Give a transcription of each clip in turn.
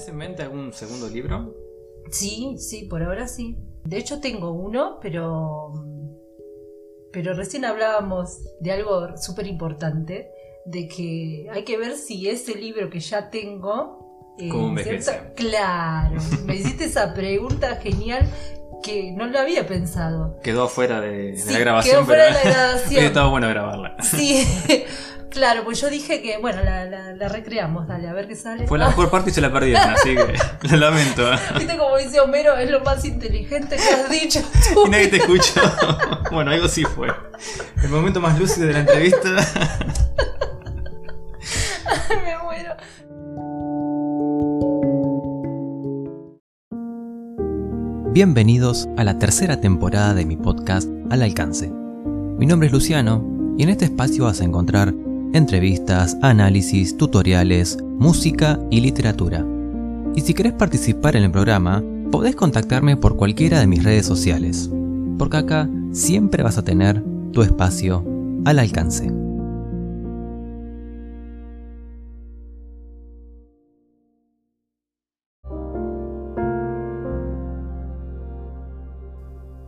¿Tenés en mente algún segundo libro? Sí, sí, por ahora sí. De hecho tengo uno, pero... Pero recién hablábamos de algo súper importante, de que hay que ver si ese libro que ya tengo... eh, ¿Cómo. Claro, me hiciste esa pregunta genial que no lo había pensado. Quedó fuera de, de Sí, la grabación. quedó fuera pero de la grabación. estado bueno grabarla. Sí, claro, pues yo dije que, bueno, la, la- la recreamos, dale, a ver qué sale. Fue la mejor parte y se la perdieron, así que lo lamento. Viste como dice Homero, es lo más inteligente que has dicho tú. Y nadie te escuchó. Bueno, algo sí fue. El momento más lúcido de la entrevista. Me muero. Bienvenidos a la tercera temporada de mi podcast Al Alcance. Mi nombre es Luciano y en este espacio vas a encontrar entrevistas, análisis, tutoriales, música y literatura. Y si querés participar en el programa, podés contactarme por cualquiera de mis redes sociales, porque acá siempre vas a tener tu espacio al alcance.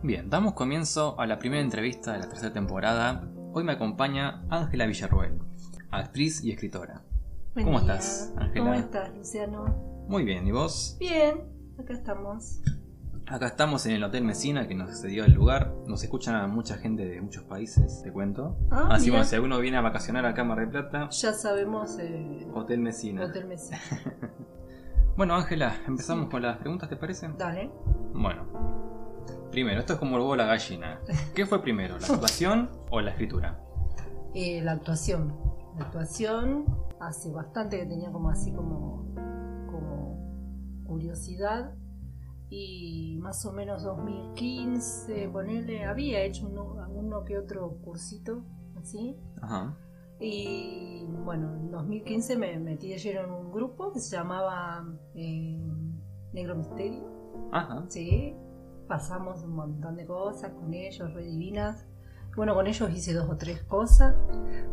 Bien, damos comienzo a la primera entrevista de la tercera temporada. Hoy me acompaña Ángela Villarroel, actriz y escritora. Buen ¿Cómo día. estás, Ángela? ¿Cómo estás, Luciano? Muy bien, ¿y vos? Bien, acá estamos. Acá estamos en el Hotel Mesina que nos cedió el lugar. Nos escuchan mucha gente de muchos países, te cuento. Ah, Así bueno, si alguno viene a vacacionar a Cámara de Plata, Ya sabemos eh, Hotel Mesina. Hotel Messi. Bueno, Ángela, empezamos con las preguntas, ¿te parece? Dale. Bueno, primero, esto es como el huevo la gallina. ¿Qué fue primero, la actuación o la escritura? Eh, la actuación. La actuación hace bastante que tenía como así como, como curiosidad. Y más o menos 2015, ponele, había hecho uno, uno que otro cursito, así. Ajá. Y bueno, en 2015 me metí de lleno en un grupo que se llamaba eh, Negro Misterio. Ajá. Sí, pasamos un montón de cosas con ellos, re divinas. Bueno, con ellos hice dos o tres cosas.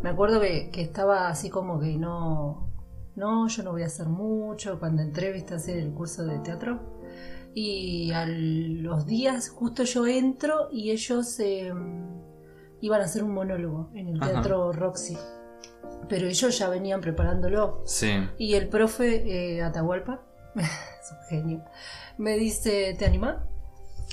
Me acuerdo que, que estaba así como que no, no, yo no voy a hacer mucho. Cuando entré, viste, a hacer el curso de teatro. Y a los días, justo yo entro y ellos eh, iban a hacer un monólogo en el Ajá. teatro Roxy. Pero ellos ya venían preparándolo. Sí. Y el profe eh, Atahualpa, es un genio, me dice, ¿te animás?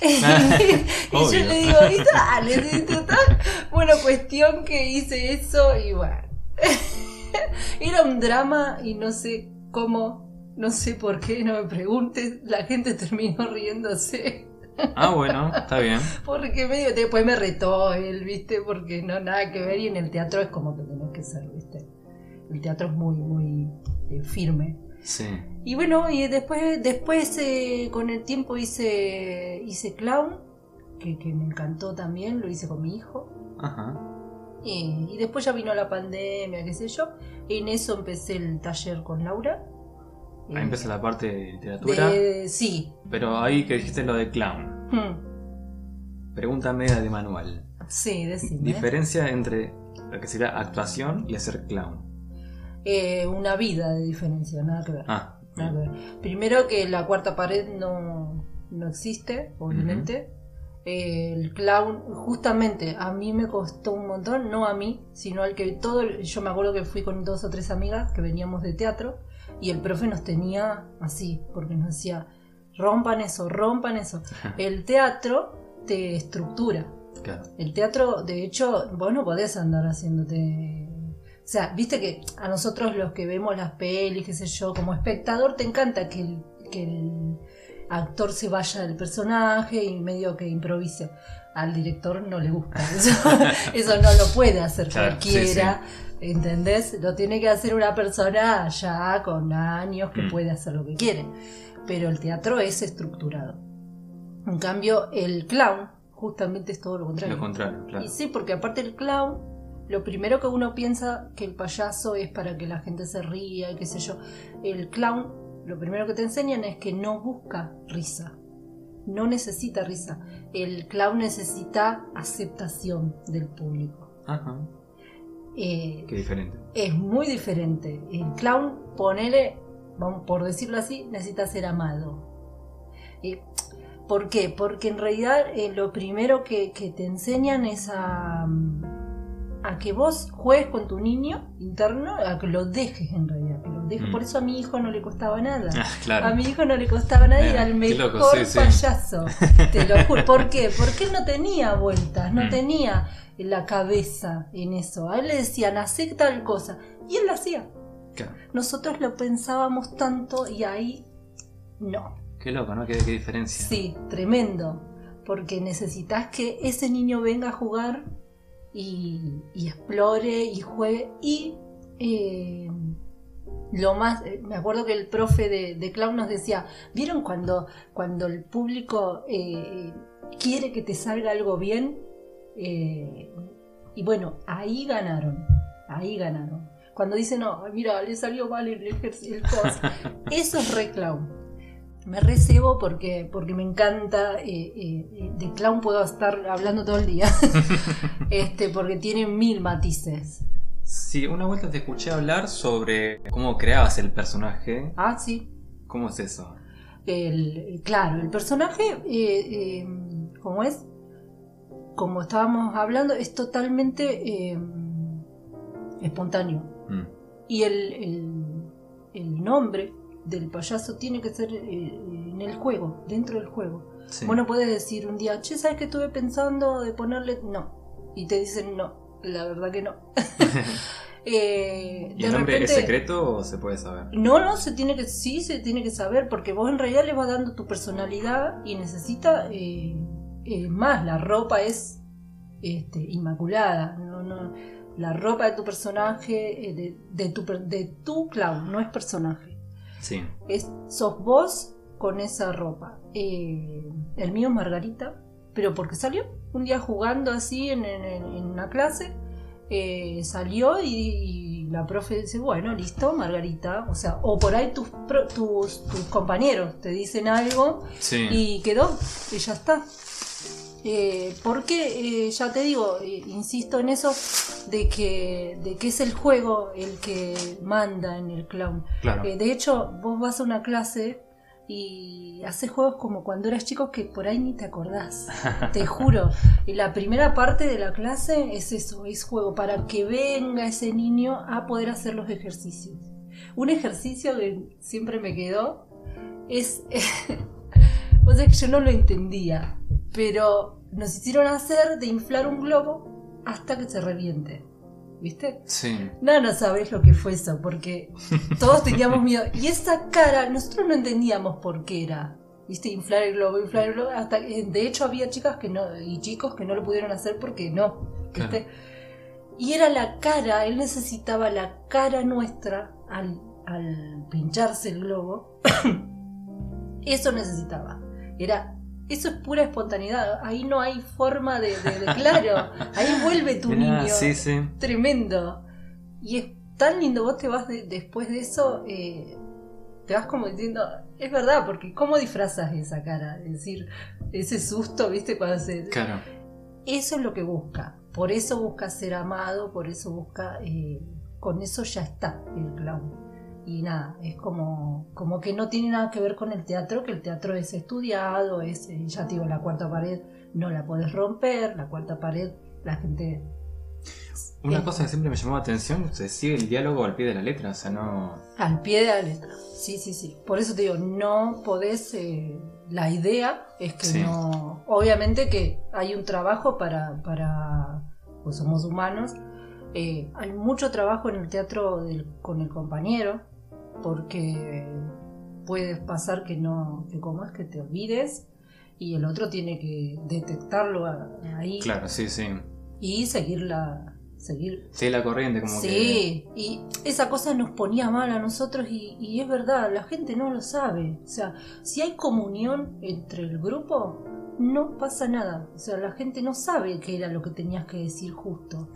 y yo le digo, y dale, total. Bueno, cuestión que hice eso y bueno. Era un drama y no sé cómo, no sé por qué, no me preguntes, la gente terminó riéndose. Ah, bueno, está bien. Porque medio después me retó él, ¿viste? Porque no nada que ver y en el teatro es como que tenés que ser, ¿viste? El teatro es muy, muy eh, firme. Sí. Y bueno, y después, después eh, con el tiempo hice, hice clown, que, que me encantó también, lo hice con mi hijo. Ajá. Y, y después ya vino la pandemia, qué sé yo. En eso empecé el taller con Laura. Ahí Eh, empieza la parte de literatura. de- sí. Pero ahí que dijiste lo de clown. Hmm. Pregunta media de manual. Sí, decime. Diferencia entre lo que sería actuación y hacer clown. Eh, una vida de diferencia, nada que ver. Ah, Nada que ver. Primero que la cuarta pared no, no existe, obviamente. Eh, el clown, justamente, a mí me costó un montón, no a mí, sino al que todo, yo me acuerdo que fui con dos o tres amigas que veníamos de teatro y el profe nos tenía así, porque nos decía, rompan eso, rompan eso. El teatro te estructura. claro. El teatro, de hecho, vos no podés andar haciéndote. O sea, viste que a nosotros los que vemos las pelis, qué sé yo, como espectador, te encanta que el, que el actor se vaya del personaje y medio que improvise. Al director no le gusta. Eso, eso no lo puede hacer Claro, cualquiera. ¿Entendés? Lo tiene que hacer una persona ya con años que Mm. puede hacer lo que quiere. Pero el teatro es estructurado. En cambio, el clown justamente es todo lo contrario. Lo contrario, claro. Y sí, porque aparte el clown, lo primero que uno piensa que el payaso es para que la gente se ría y qué sé yo. El clown, lo primero que te enseñan es que no busca risa. No necesita risa. El clown necesita aceptación del público. Ajá. Eh, Qué diferente. es muy diferente. El clown, ponele, vamos por decirlo así, necesita ser amado. Eh, ¿Por qué? Porque en realidad eh, lo primero que, que te enseñan es a, a que vos juegues con tu niño interno, a que lo dejes en realidad, que lo dejes. Mm. Por eso a mi hijo no le costaba nada. Ah, claro. A mi hijo no le costaba nada y Mira, al mejor loco, sí, sí. payaso. Te lo juro. ¿Por qué? Porque él no tenía vueltas, no Mm. tenía la cabeza en eso. A él le decían, hace tal cosa. Y él lo hacía. Claro. Nosotros lo pensábamos tanto y ahí no. Qué loco, ¿no? Qué, qué diferencia. Sí, tremendo. Porque necesitas que ese niño venga a jugar y, y explore y juegue. Y eh, lo más, eh, me acuerdo que el profe de, de clown nos decía, ¿vieron cuando, cuando el público eh, quiere que te salga algo bien? Eh, y bueno, ahí ganaron, ahí ganaron. Cuando dicen, no, mira, le salió mal el ejercicio, el cos". eso es re clown. Me recebo porque, porque me encanta, eh, eh, de clown puedo estar hablando todo el día, este, porque tiene mil matices. Sí, una vuelta te escuché hablar sobre cómo creabas el personaje. Ah, sí. ¿Cómo es eso? El, claro, el personaje, eh, eh, como es, como estábamos hablando, es totalmente eh, espontáneo. Mm. Y el, el, el nombre del payaso tiene que ser eh, en el juego, dentro del juego. Sí. Vos no podés decir un día, che, ¿sabes que estuve pensando de ponerle.? No. Y te dicen, no, la verdad que no. Eh, ¿Y de el nombre es secreto o se puede saber? no, no, se tiene que, sí, se tiene que saber, porque vos en realidad le vas dando tu personalidad y necesita eh, eh, más. La ropa es este, inmaculada, no, no, la ropa de tu personaje, eh, de, de tu, de tu clown, no es personaje. Sí. Es, sos vos con esa ropa. Eh, el mío es Margarita, pero porque salió un día jugando así en, en- en una clase, eh, salió y, y la profe dice, bueno, listo, Margarita. O sea, o por ahí tus, pro- tus, tus compañeros te dicen algo Sí. y quedó, y ya está. Eh, porque, eh, ya te digo, eh, insisto en eso, de que, de que es el juego el que manda en el clown. Claro. De hecho, vos vas a una clase y haces juegos como cuando eras chico que por ahí ni te acordás. te juro. Y la primera parte de la clase es eso, es juego para que venga ese niño a poder hacer los ejercicios. Un ejercicio que siempre me quedó es... o sea que yo no lo entendía, pero nos hicieron hacer de inflar un globo hasta que se reviente. ¿Viste? Sí. No, no sabes lo que fue eso, porque todos teníamos miedo. Y esa cara, nosotros no entendíamos por qué era. ¿Viste? Inflar el globo, inflar el globo. Hasta, de hecho, había chicas que no, y chicos que no lo pudieron hacer porque no. ¿Viste? Y era la cara, él necesitaba la cara nuestra al, al pincharse el globo. eso necesitaba. Era. Eso es pura espontaneidad. Ahí no hay forma de, de- de- claro. Ahí vuelve tu niño Sí, sí. tremendo. Y es tan lindo, vos te vas de- después de eso, eh, te vas como diciendo, es verdad, porque ¿cómo disfrazas esa cara? Es decir, ese susto, ¿viste? Cuando se... Claro. Eso es lo que busca. Por eso busca ser amado, por eso busca... eh, con eso ya está el clown. Y nada, es como, como que no tiene nada que ver con el teatro, que el teatro es estudiado, es, eh, ya te digo, la cuarta pared no la puedes romper, la cuarta pared, la gente Una cosa que siempre me llamó la atención, se sigue el diálogo al pie de la letra, o sea, no... Al pie de la letra. Sí, sí, sí. Por eso te digo, no podés. eh, la idea es que Sí. no. Obviamente que hay un trabajo para. para pues somos humanos. eh, hay mucho trabajo en el teatro del- con el compañero. Porque puede pasar que no. que como es que te olvides. Y el otro tiene que detectarlo ahí. Claro, sí, sí. Y seguirla. Seguir Sí, la corriente como que... Sí, y esa cosa nos ponía mal a nosotros y, y es verdad, la gente no lo sabe. O sea, si hay comunión entre el grupo, no pasa nada. O sea, la gente no sabe qué era lo que tenías que decir justo.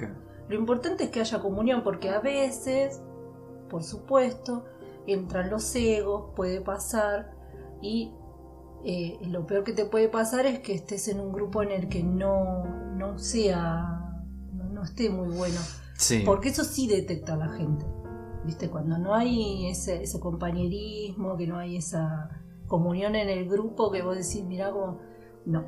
Lo importante es que haya comunión porque a veces, por supuesto, entran los egos, puede pasar y eh, lo peor que te puede pasar es que estés en un grupo en el que no, no sea, no, no esté muy bueno. Sí. Porque eso sí detecta a la gente. ¿viste? Cuando no hay ese, ese compañerismo, que no hay esa comunión en el grupo que vos decís, mirá como... No,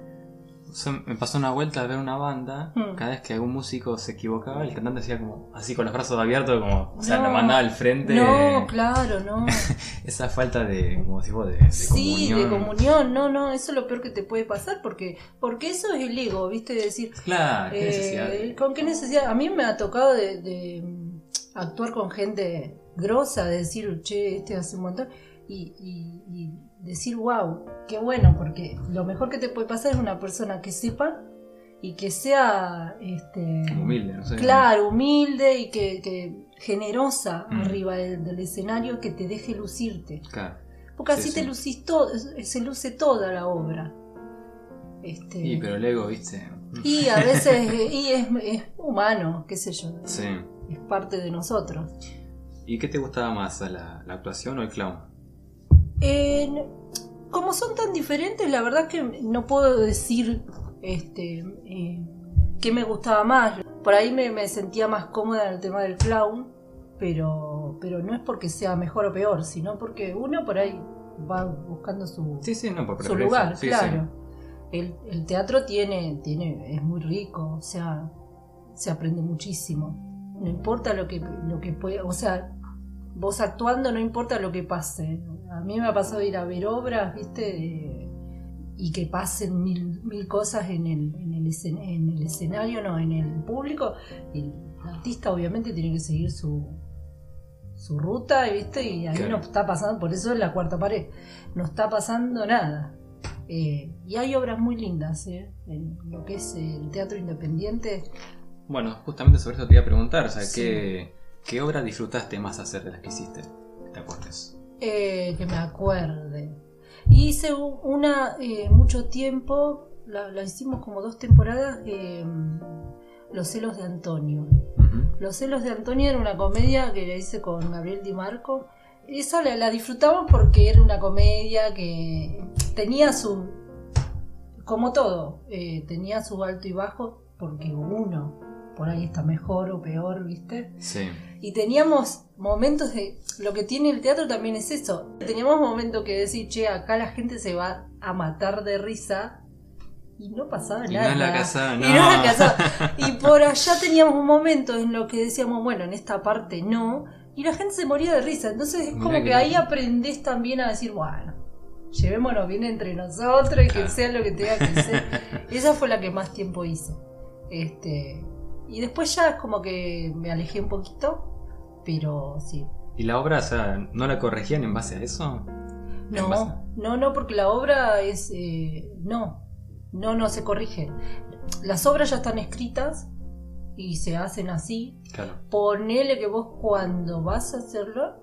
Me pasó una vuelta a ver una banda, Mm. cada vez que algún músico se equivocaba, el cantante hacía como así con los brazos abiertos, como, o sea, lo mandaba al frente. no, claro, no. Esa falta de, como decís vos, de, de Sí, comunión. de comunión, no, no, eso es lo peor que te puede pasar porque porque eso es el ego, ¿viste? De decir, Claro, qué eh, necesidad. ¿con qué necesidad? A mí me ha tocado de, de, mm, actuar con gente grosa, de decir, che, este hace un montón, y, y- y decir, wow, qué bueno, porque lo mejor que te puede pasar es una persona que sepa y que sea, este, humilde, no sé. Claro, humilde y que, que generosa Mm. arriba del, del escenario que te deje lucirte. Claro. Porque Sí, así sí. te lucís todo, se luce toda la obra. Este, Y pero el ego, viste. y a veces y es, es humano, qué sé yo, Sí. es parte de nosotros. ¿Y qué te gustaba más, la, la actuación o el clown? En- como son tan diferentes, la verdad que no puedo decir este, eh, qué me gustaba más. Por ahí me, me sentía más cómoda en el tema del clown, pero, pero no es porque sea mejor o peor, sino porque uno por ahí va buscando su, Sí, sí, no, por su lugar, Sí, claro. El, el teatro tiene, tiene, es muy rico, o sea, se aprende muchísimo. No importa lo que, lo que puede, o sea, vos actuando no importa lo que pase. A mí me ha pasado ir a ver obras, viste, y que pasen mil, mil cosas en el, en, el escen- en el escenario, no, en el público. Y el artista obviamente tiene que seguir su, su ruta, ¿viste? Y ahí Claro. no está pasando, por eso es la cuarta pared, no está pasando nada. Eh, y hay obras muy lindas, ¿eh? En lo que es el teatro independiente. Bueno, justamente sobre eso te iba a preguntar, o sea, Sí. ¿qué, ¿qué obra disfrutaste más hacer de las que hiciste? ¿Te acuerdes? Eh, que me acuerde. Hice una eh, mucho tiempo, la, la hicimos como dos temporadas, eh, Los celos de Antonio. Los celos de Antonio era una comedia que la hice con Gabriel Di Marco. Esa la, la disfrutamos porque era una comedia que tenía su, como todo, eh, tenía su alto y bajo porque uno por ahí está mejor o peor, ¿viste? Sí. Y teníamos momentos de. Lo que tiene el teatro también es eso. Teníamos momentos que decir, che, acá la gente se va a matar de risa. Y no pasaba Y no nada. en la casa, Y no. no en la casa. Y por allá teníamos un momento en lo que decíamos, bueno, en esta parte no. Y la gente se moría de risa. Entonces es Mirá como que que ahí loco. aprendés también a decir, bueno, llevémonos bien entre nosotros y que sea lo que tenga que ser. Esa fue la que más tiempo hice. Este, y después ya es como que me alejé un poquito, pero sí. ¿Y la obra, o sea, no la corregían en base a eso? Base- No, no, no, porque la obra es... eh, no, no, no se corrige. Las obras ya están escritas y se hacen así. Claro. Ponele que vos cuando vas a hacerlo,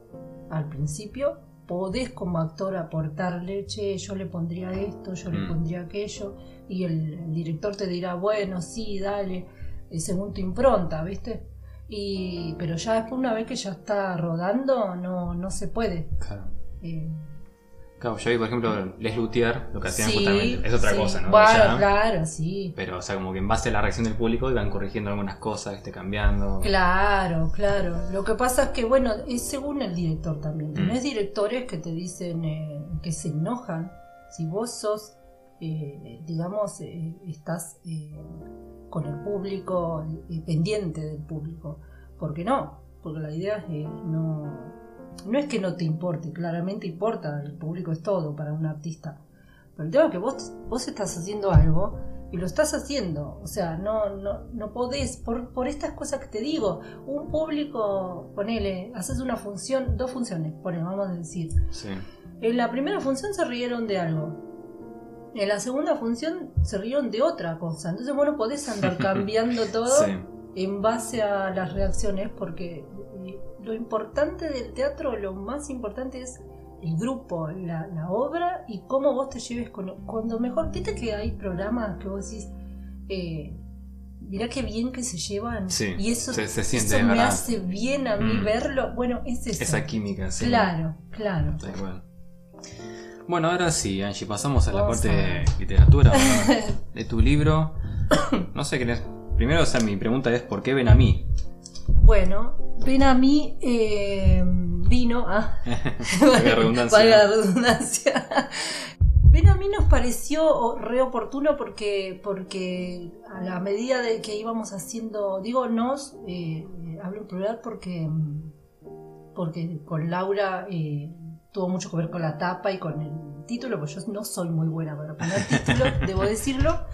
al principio, podés como actor aportarle, che, yo le pondría esto, yo le Mm. pondría aquello, y el, el director te dirá, bueno, sí, dale, eh, según tu impronta, ¿viste? Y, pero ya después, una vez que ya está rodando, no, no se puede. Claro. Eh, Claro, yo vi, por ejemplo, Les Luthier, lo que hacían sí, justamente. Es otra sí. cosa, ¿no? Bueno, Ya, claro, sí. Pero, o sea, como que en base a la reacción del público iban corrigiendo algunas cosas, este, cambiando. Claro, claro. Lo que pasa es que, bueno, es según el director también. Mm. Tenés directores que te dicen eh, que se enojan. Si vos sos, eh, digamos, eh, estás eh, con el público, eh, pendiente del público. ¿Por qué no? Porque la idea es que no... No es que no te importe, claramente importa, el público es todo para un artista. Pero el tema es que vos, vos estás haciendo algo y lo estás haciendo. O sea, no, no, no podés, por, por estas cosas que te digo, un público, ponele, haces una función, dos funciones, ponele, vamos a decir. Sí. En la primera función se rieron de algo. En la segunda función se rieron de otra cosa. Entonces vos no podés andar cambiando todo Sí. en base a las reacciones porque lo importante del teatro, lo más importante es el grupo, la, la obra y cómo vos te lleves con... Cuando mejor, viste que hay programas que vos decís, eh, mirá qué bien que se llevan Sí, y eso, se- se siente, eso es me verdad. hace bien a mí Mm. verlo. Bueno, es eso. Esa química, sí. Claro, claro. Tal cual. Bueno, ahora sí, Angie, pasamos a la Vamos parte a- de literatura, de tu libro. No sé, querés. Primero, o sea, mi pregunta es: ¿por qué ven a mí? Bueno, ven a mí eh, vino. Ah, Valga redundancia. valga la redundancia. Ven a mí nos pareció re oportuno porque, porque a la medida de que íbamos haciendo, digo nos, eh, eh, hablo en plural porque, porque con Laura eh, tuvo mucho que ver con la tapa y con el título, porque yo no soy muy buena para poner título, debo decirlo.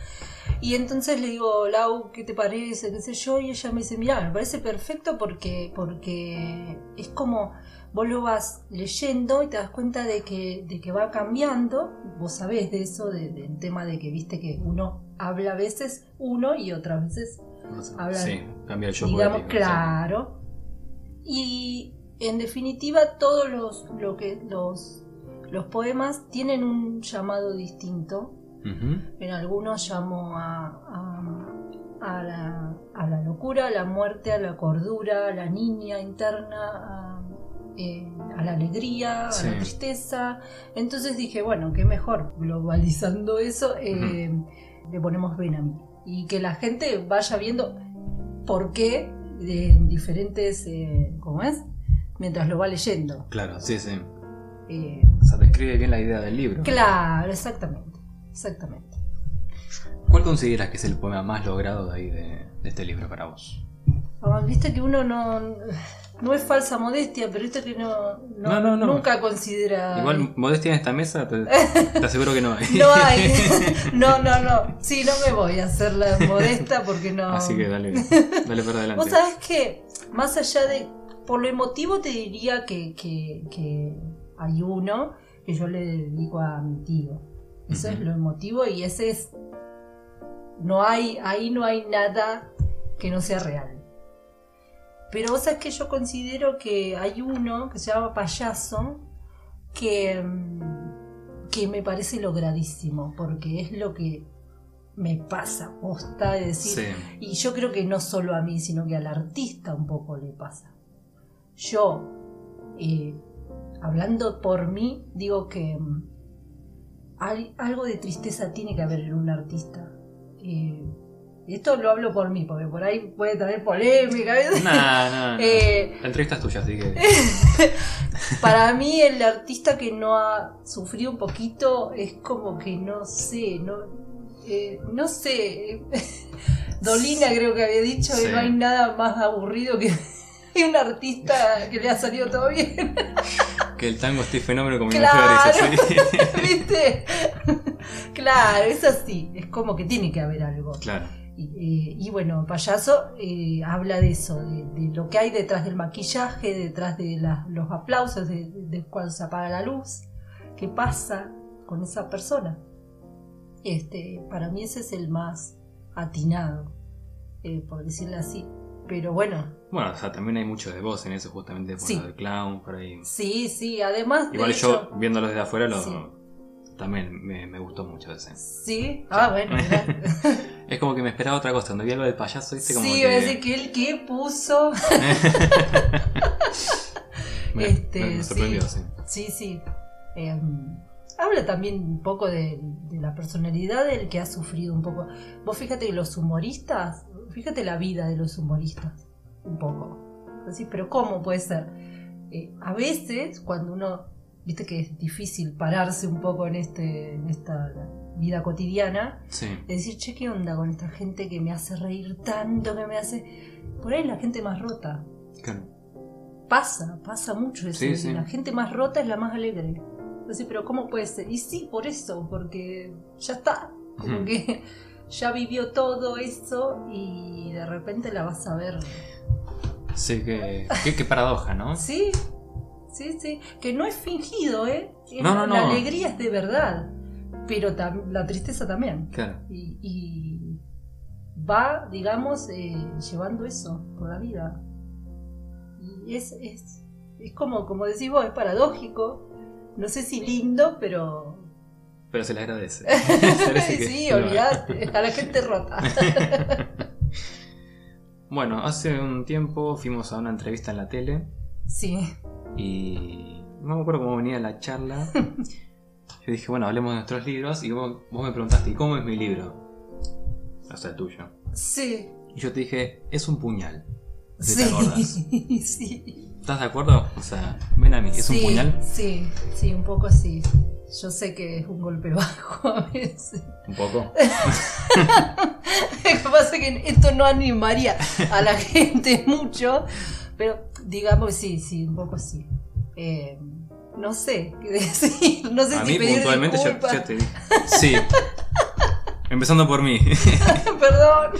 Y entonces le digo, Lau, ¿qué te parece? ¿Qué sé yo? Y ella me dice, mira, me parece perfecto porque, porque es como vos lo vas leyendo y te das cuenta de que, de que va cambiando. Vos sabés de eso, de- del tema de que viste que uno habla a veces uno y otras veces Habla- Sí, cambia el yo digamos, claro. Y en definitiva, todos los, lo que, los, los poemas tienen un llamado distinto. En algunos llamo a, a, a la, a la locura, a la muerte, a la cordura, a la niña interna, a, eh, la alegría, a la tristeza. Entonces dije, bueno, qué mejor, globalizando eso, eh, le ponemos mí. Y que la gente vaya viendo por qué de diferentes, eh, ¿cómo es? Mientras lo va leyendo. Claro, sí, sí. Eh, O sea, describe bien la idea del libro. claro, exactamente. Exactamente. ¿Cuál consideras que es el poema más logrado de ahí de, de este libro para vos? Ah, Viste que uno no, no es falsa modestia, pero viste que no, no- No, no, no. nunca considera. Igual, modestia en esta mesa, te, te aseguro que no hay. No hay. No, no, no. Sí, no me voy a hacer la modesta porque no. Así que dale, dale para adelante. Vos sabés que, más allá de. Por lo emotivo, te diría que, que, que hay uno que yo le dedico a mi tío. Eso es lo emotivo y ese es. No hay, ahí no hay nada que no sea real. Pero vos sabés que yo considero que hay uno que se llama Payaso que, mm, que me parece logradísimo, porque es lo que me pasa, posta de decir, Sí. y yo creo que no solo a mí, sino que al artista un poco le pasa. Yo, eh, hablando por mí, digo que mm, hay- algo de tristeza tiene que haber en un artista. Eh, esto lo hablo por mí, porque por ahí puede traer polémica. nah, nah. Eh, La entrevista es tuya, así que. para mí el artista que no ha sufrido un poquito es como que no sé, no, eh, no sé. Dolina creo que había dicho Sí. que no hay nada más aburrido que un artista que le ha salido todo bien. Que el tango esté fenómeno como Claro. así. ¿Viste? claro, es así. Es como que tiene que haber algo. Claro. Y, eh, y bueno, Payaso eh, habla de eso, de, de lo que hay detrás del maquillaje, detrás de la- los aplausos, de, de cuando se apaga la luz, qué pasa con esa persona. Este, para mí ese es el más atinado, eh, por decirlo así. Pero bueno, Bueno, o sea, también hay mucho de voz en eso, justamente por Sí. lo del clown, por ahí. sí, sí, además de Igual yo, hecho- viéndolo desde afuera, lo, Sí. también me, me gustó mucho ese. Sí, ah, bueno. Es como que me esperaba otra cosa. Cuando vi algo del payaso, viste como sí, que. decir que él que puso. me, este, me- me sorprendió, sí. sí. Sí, sí. Eh, habla también un poco de, de la personalidad del que ha sufrido un poco. Vos fíjate que los humoristas, fíjate la vida de los humoristas, un poco. Así, pero ¿cómo puede ser? Eh, a veces, cuando uno, viste que es difícil pararse un poco en, este, en esta vida cotidiana, Sí. de decir, che, ¿qué onda con esta gente que me hace reír tanto, que me hace... Por ahí la gente más rota. Claro. Pasa, pasa mucho eso. Sí, de sí. La gente más rota es la más alegre. Entonces, pero ¿cómo puede ser? Y sí, por eso, porque ya está. Como que ya vivió todo eso y de repente la vas a ver. Sí, que. Qué, qué paradoja, ¿no? Sí, sí, sí. Que no es fingido, ¿eh? Es- No, no, La no. alegría es de verdad. Pero tam- la tristeza también. Claro. Y, y va, digamos, eh, llevando eso por la vida. Y es, es, es como, como decís vos, es paradójico. No sé si lindo, pero. Pero se le agradece. Que- sí, que olvidate, a la gente rota. Bueno, hace un tiempo fuimos a una entrevista en la tele sí, y no me acuerdo cómo venía la charla. Yo dije, bueno, hablemos de nuestros libros y vos, vos me preguntaste, ¿y cómo es mi libro? O sea, el tuyo. sí, Y yo te dije, es un puñal. ¿Sí ¿Te acordás? sí. ¿Estás de acuerdo? O sea, ven a mí, ¿es un Sí, puñal? Sí, sí, un poco así. Yo sé que es un golpe bajo a veces. Un poco. Lo que pasa es que esto no animaría a la gente mucho, pero digamos sí, sí, un poco sí. Eh, no sé qué decir, no sé A si mí pedir puntualmente ya te dije. Sí. Empezando por mí. Perdón.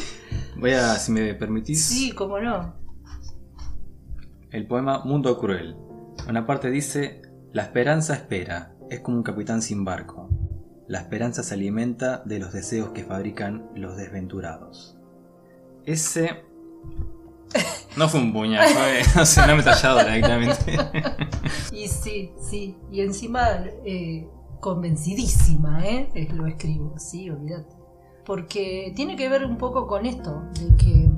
Voy a, si me permitís, Sí, cómo no. el poema Mundo Cruel. Una parte dice, la esperanza espera, es como un capitán sin barco. La esperanza se alimenta de los deseos que fabrican los desventurados. Ese... No fue un puñal, fue no sé, una ametralladora directamente. Y sí, sí. Y encima, eh, convencidísima, ¿eh? Es- Lo escribo, sí, olvídate. Porque tiene que ver un poco con esto, de que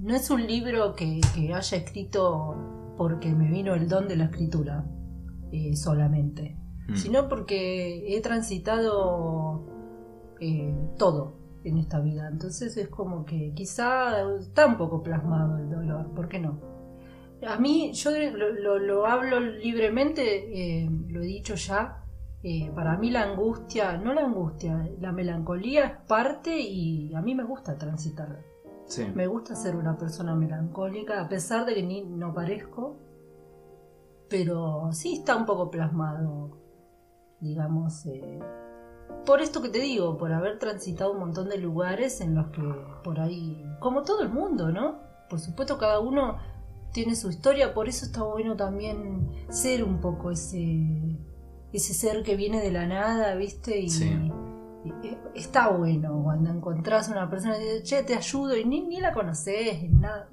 no es un libro que, que haya escrito porque me vino el don de la escritura eh, solamente, Mm. sino porque he transitado eh, todo en esta vida. Entonces es como que quizá está un poco plasmado el dolor, ¿por qué no? A mí, yo lo, lo- lo hablo libremente, eh, lo he dicho ya, eh, para mí la angustia, no la angustia, la melancolía es parte y a mí me gusta transitarla. Sí. Me gusta ser una persona melancólica, a pesar de que ni no parezco, pero sí está un poco plasmado, digamos, eh, por esto que te digo, por haber transitado un montón de lugares en los que por ahí, como todo el mundo, ¿no? Por supuesto cada uno tiene su historia, por eso está bueno también ser un poco ese, ese ser que viene de la nada, ¿viste? Y, Sí. y- y está bueno cuando encontrás a una persona y dices, che, te ayudo y ni, ni la conoces, nada.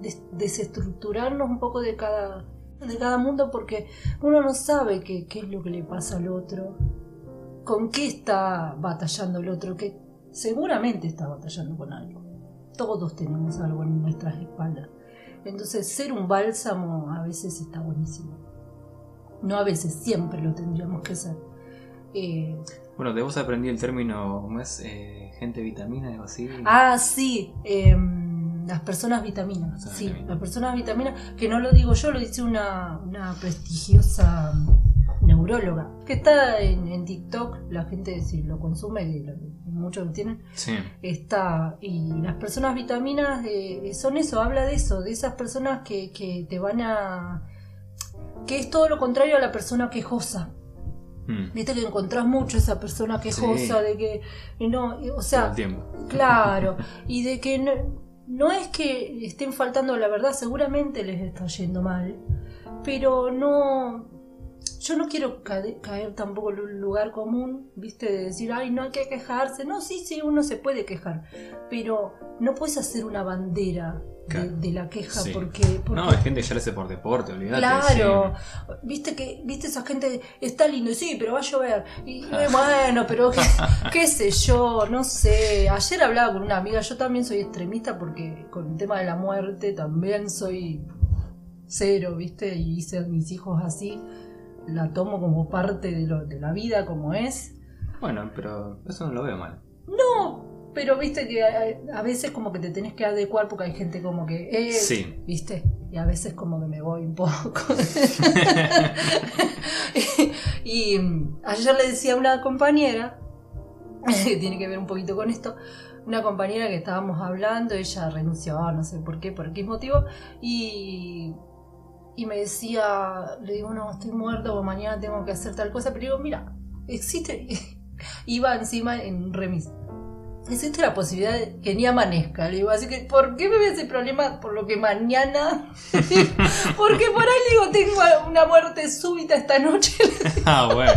Des- desestructurarnos un poco de cada, de cada mundo porque uno no sabe qué, qué es lo que le pasa al otro, con qué está batallando el otro, que seguramente está batallando con algo. Todos tenemos algo en nuestras espaldas. Entonces, ser un bálsamo a veces está buenísimo. No a veces, siempre lo tendríamos que ser. Eh, Bueno, de vos aprendí el término, ¿cómo es? Eh, gente vitamina, algo así. ah, sí, em, las personas vitaminas. Sí, las personas vitaminas, que no lo digo yo, lo dice una, una prestigiosa neuróloga, que está en, en TikTok, la gente si lo consume, que lo- muchos lo tienen, Sí. está y las personas vitaminas eh, son eso habla de eso de esas personas que, que te van a que es todo lo contrario a la persona quejosa Mm. viste que encontrás mucho esa persona quejosa Sí. de que no o sea claro y de que no, no es que estén faltando la verdad seguramente les está yendo mal pero no yo no quiero caer tampoco en un lugar común, viste, de decir, ay, no hay que quejarse. No, sí, sí, uno se puede quejar, pero no puedes hacer una bandera de, la queja Sí. porque, porque- No, hay gente que ya lo hace por deporte, olvídate. Claro, sí. viste que, viste esa gente, está lindo, sí, pero va a llover. Y eh, bueno, pero qué, qué sé yo, no sé. Ayer hablaba con una amiga, yo también soy extremista porque con el tema de la muerte también soy cero, viste, y hice a mis hijos así. La tomo como parte de, lo, de la vida como es. Bueno, pero eso no lo veo mal. No, pero viste que a, a veces como que te tenés que adecuar porque hay gente como que... eh, Sí. ¿Viste? Y a veces como que me voy un poco. y, mm, ayer le decía a una compañera, que tiene que ver un poquito con esto, una compañera que estábamos hablando, ella renunció, no sé por qué, por qué motivo, y, y me decía, le digo, no, estoy muerto, o mañana tengo que hacer tal cosa, pero digo, mira, existe, iba encima en remis. Existe la posibilidad de que ni amanezca. Le digo, así que, ¿por qué me ve ese problema? Por lo que mañana. Porque por ahí le digo, tengo una muerte súbita esta noche. ah, bueno.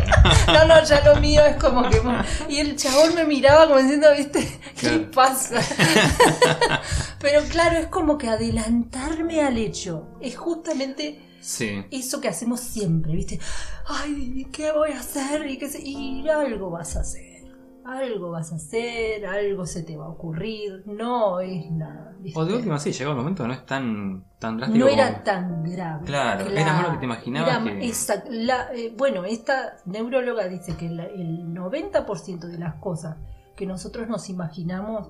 No, no, ya lo mío es como que. Y el chabón me miraba como diciendo, ¿viste? ¿Qué pasa? Pero claro, es como que adelantarme al hecho. Es justamente Sí. eso que hacemos siempre, ¿viste? Ay, ¿qué voy a hacer? Y, qué sé- y algo vas a hacer. Algo vas a hacer, algo se te va a ocurrir. No es nada. ¿viste? O de última, sí, llegó el momento, no es tan, tan drástico. No era como- tan grave. Claro, era más lo que te imaginabas Era- que- esa- la- eh, bueno, esta neuróloga dice que la- el 90% de las cosas que nosotros nos imaginamos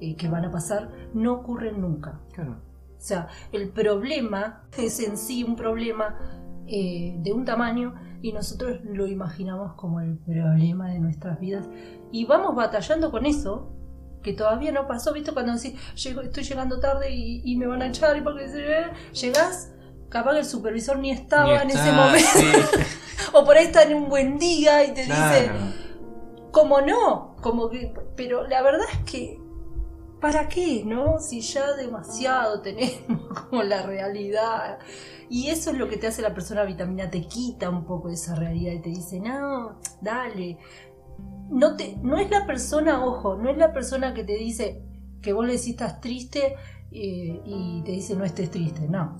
eh, que van a pasar no ocurren nunca. Claro. O sea, el problema es en sí un problema eh, de un tamaño y nosotros lo imaginamos como el problema de nuestras vidas y vamos batallando con eso que todavía no pasó, ¿viste? Cuando decís, "Llego- estoy llegando tarde y, y me van a echar y porque llegás, capaz que el supervisor ni estaba Ni en ese momento sí, o por ahí está en un buen día y te dice, claro. como no, como que, pero la verdad es que, ¿para qué, no? Si ya demasiado tenemos como la realidad. Y eso es lo que te hace la persona vitamina, te quita un poco de esa realidad y te dice, no, dale. No, te, no es la persona, ojo, no es la persona que te dice que vos le decís estás triste eh, y te dice no estés triste, no.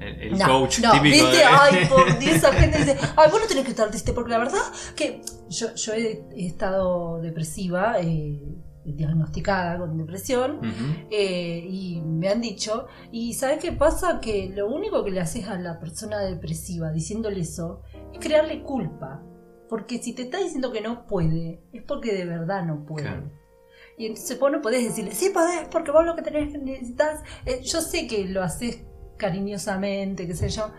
El, el No, coach no, típico ¿viste? de... Ay, por Dios, esa gente dice, ay, vos no tenés que estar triste, porque la verdad que yo, yo he, he estado depresiva, eh, diagnosticada con depresión, eh, y me han dicho, y ¿sabes qué pasa? Que lo único que le haces a la persona depresiva diciéndole eso es crearle culpa. Porque si te está diciendo que no puede, es porque de verdad no puede. Claro. Y entonces vos no podés decirle, sí podés, porque vos lo que tenés que necesitas. eh, yo sé que lo haces cariñosamente, qué sé yo,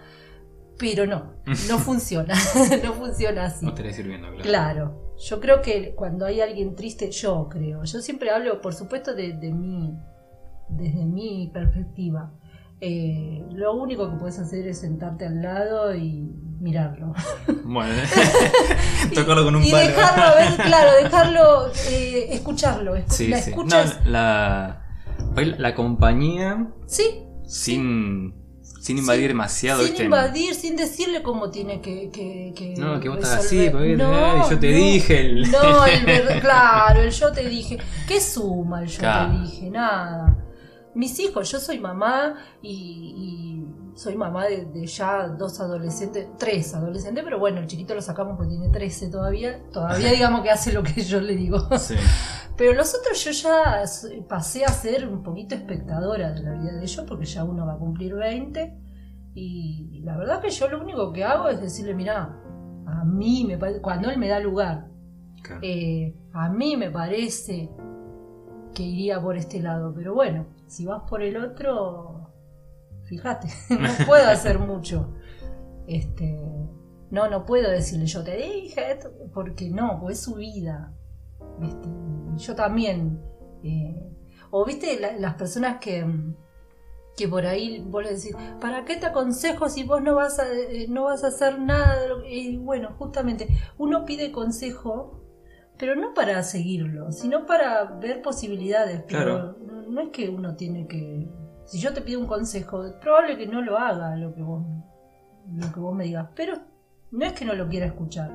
pero no, no funciona. no funciona así. No estaría sirviendo, claro. Claro, yo creo que cuando hay alguien triste, yo creo, yo siempre hablo, por supuesto, de, de mí, desde mi perspectiva. Eh, lo único que puedes hacer es sentarte al lado y mirarlo. Bueno, tocarlo con un y palo. dejarlo, a ver, claro, dejarlo, eh, escucharlo. escu- Sí, la sí. escucha No, es- la, la, la compañía sí, sin, sin invadir demasiado, sin ¿viste? invadir, sin decirle cómo tiene que. que, que No, que vos estás así, porque No, eh, yo te no. dije. El... No, el ver- claro, el yo te dije. ¿Qué suma el yo Claro. te dije? Nada. Mis hijos, yo soy mamá y, y soy mamá de, de ya dos adolescentes, tres adolescentes, pero bueno, el chiquito lo sacamos porque tiene 13 todavía. Todavía digamos que hace lo que yo le digo. Sí. Pero los otros yo ya pasé a ser un poquito espectadora de la vida de ellos porque ya uno va a cumplir 20 y la verdad que yo lo único que hago es decirle, mira, a mí me parece, cuando él me da lugar, Claro. eh, a mí me parece que iría por este lado, pero bueno, si vas por el otro, fíjate, no puedo hacer mucho. Este, no, no puedo decirle yo te dije porque no, pues es su vida. Yo también. eh, o viste la- las personas que, que por ahí vos le decís, ¿para qué te aconsejo si vos no vas a, eh, no vas a hacer nada? de lo que-?" Y bueno, justamente, uno pide consejo, pero no para seguirlo, sino para ver posibilidades. Pero Claro. no es que uno tiene que. Si yo te pido un consejo, es probable que no lo haga lo que vos, lo que vos me digas, pero no es que no lo quiera escuchar.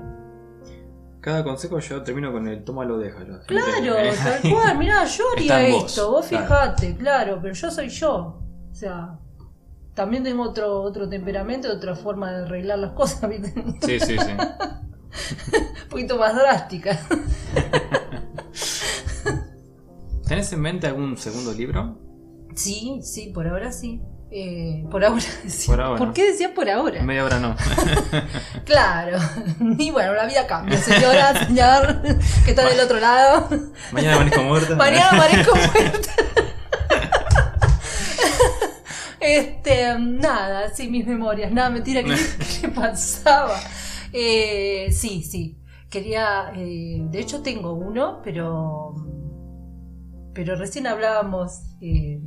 Cada consejo yo termino con el toma lo deja. yo. Claro, tal cual, mirá, yo haría esto, vos fijate, claro, pero yo soy yo. O sea, también tengo otro, otro temperamento, otra forma de arreglar las cosas, ¿viste? Un Sí, sí, sí. poquito más drástica. ¿Tenés en mente algún segundo libro? Sí, sí, por ahora sí. Eh, por ahora sí. Por ahora. qué decía por ahora? En media hora no. Claro. Y bueno, la vida cambia, señora, señor, que está del otro lado. Mañana amanezco muerta. Mañana amanezco muerta. Este, nada, sí, mis memorias. Nada, mentira, ¿qué, qué le pasaba? Eh, sí, sí. Quería, eh, de hecho tengo uno, pero, pero recién hablábamos eh,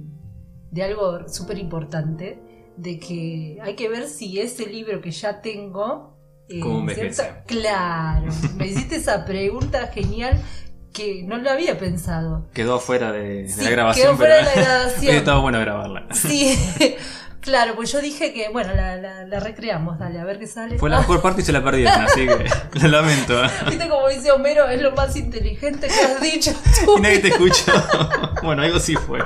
de algo súper importante, de que hay que ver si ese libro que ya tengo... eh. Claro, me hiciste esa pregunta genial que no lo había pensado. Quedó fuera de, de Sí, la grabación. quedó fuera pero de la grabación. estado bueno grabarla. Sí, claro, pues yo dije que, bueno, la, la- la recreamos, dale, a ver qué sale. Fue la mejor parte y se la perdieron, así que lo lamento. Viste como dice Homero, es lo más inteligente que has dicho tú. Y nadie te escuchó. Bueno, algo sí fue.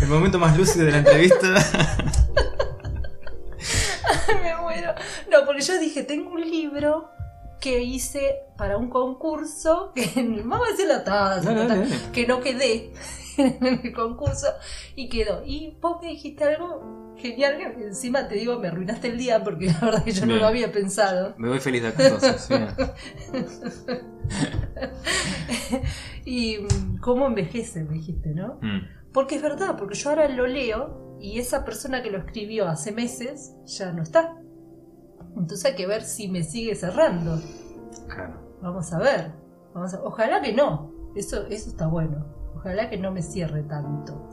El momento más lúcido de la entrevista. Me muero. No, porque yo dije, tengo un libro que hice para un concurso que vamos a decir la taza, dale, dale. que no quedé en el concurso y quedó. Y vos me dijiste algo genial que encima te digo, me arruinaste el día porque la verdad que yo no lo había pensado. Me voy feliz de acá entonces. Y cómo envejece, me dijiste, ¿no? Mm, Porque es verdad, porque yo ahora lo leo y esa persona que lo escribió hace meses ya no está. Entonces hay que ver si me sigue cerrando. claro. Vamos a ver. Vamos a- Ojalá que no. Eso, eso está bueno. Ojalá que no me cierre tanto.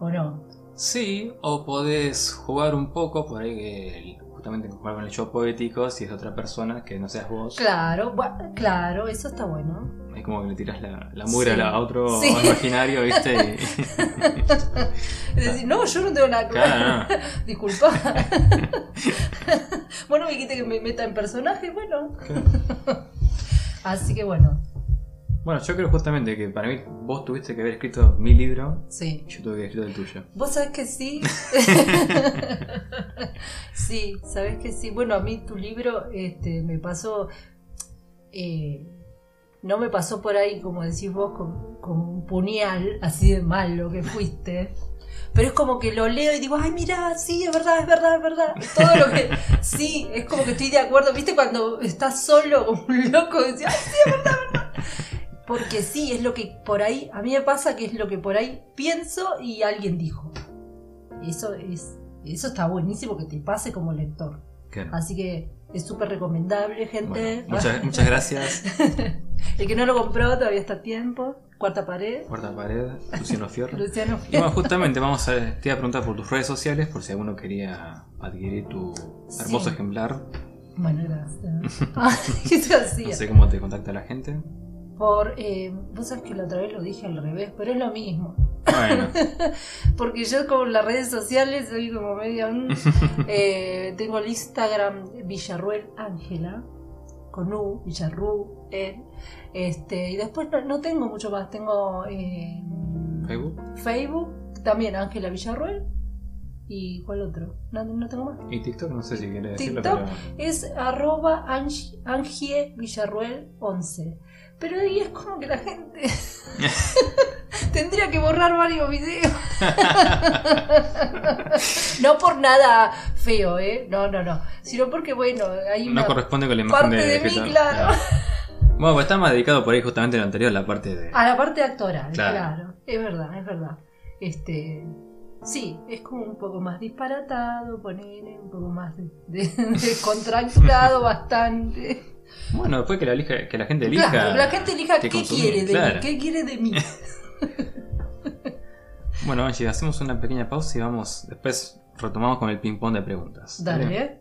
¿O no? Sí, o podés jugar un poco por ahí que justamente jugar con el show poético si es otra persona que no seas vos. Claro, claro, eso está bueno. Es como que le tiras la, la mugre Sí. a, otro Sí. imaginario, ¿viste? Y- Es decir, no, yo no tengo nada que ver. Claro, no. Disculpa. bueno, me dijiste que me meta en personaje, bueno. Así que bueno, Bueno, yo creo justamente que para mí vos tuviste que haber escrito mi libro sí. y yo tuve que haber escrito el tuyo. Vos sabés que sí. sí, sabés que sí. Bueno, a mí tu libro este, me pasó. eh, no me pasó por ahí, como decís vos, con, con un puñal así de malo que fuiste. Pero es como que lo leo y digo, ay, mira, sí, es verdad, es verdad, es verdad. Todo lo que. Sí, es como que estoy de acuerdo. ¿Viste cuando estás solo como un loco? Decís, ay, sí, es verdad, es verdad. Porque sí, es lo que por ahí. A mí me pasa que es lo que por ahí pienso y alguien dijo. Eso es. Eso está buenísimo que te pase como lector. Claro. Así que es súper recomendable, gente. Bueno, muchas, muchas gracias. El que no lo compró todavía está a tiempo. Cuarta pared. Cuarta pared, Luciano Fierro. Luciano Y bueno, justamente vamos a, te iba a preguntar por tus redes sociales por si alguno quería adquirir tu hermoso Sí. ejemplar. Bueno, gracias. ¿Qué te hacía? No sé cómo te contacta la gente. Por, eh, vos sabés que la otra vez lo dije al revés, pero es lo mismo. Bueno, Porque yo con las redes sociales soy como medio... mm, eh, tengo el Instagram Villarruel Ángela, con U, Villarru, E. Este, y después no, no tengo mucho más. Tengo eh, Facebook Facebook, también Ángela Villarruel. ¿Y cuál otro? No, no tengo más. y TikTok, no sé si quieres decirlo, TikTok pero. es arroba Angie Villarruel 11. Pero ahí es como que la gente tendría que borrar varios videos. no por nada feo, ¿eh? No, no, no. Sino porque, bueno, hay una No corresponde con la imagen parte de, de mí, claro. Bueno, pues está más dedicado por ahí justamente a lo anterior, la parte de. A la parte actoral, Claro. claro. Es verdad, es verdad. Este. Sí, es como un poco más disparatado, poner un poco más de, de- descontracturado bastante. Bueno, después que la, elija- que la gente elija. Claro, la gente elija qué consumir, quiere de claro. mí, qué quiere de mí. Bueno, Angie, hacemos una pequeña pausa y vamos. Después retomamos con el ping-pong de preguntas. Dale, ¿eh?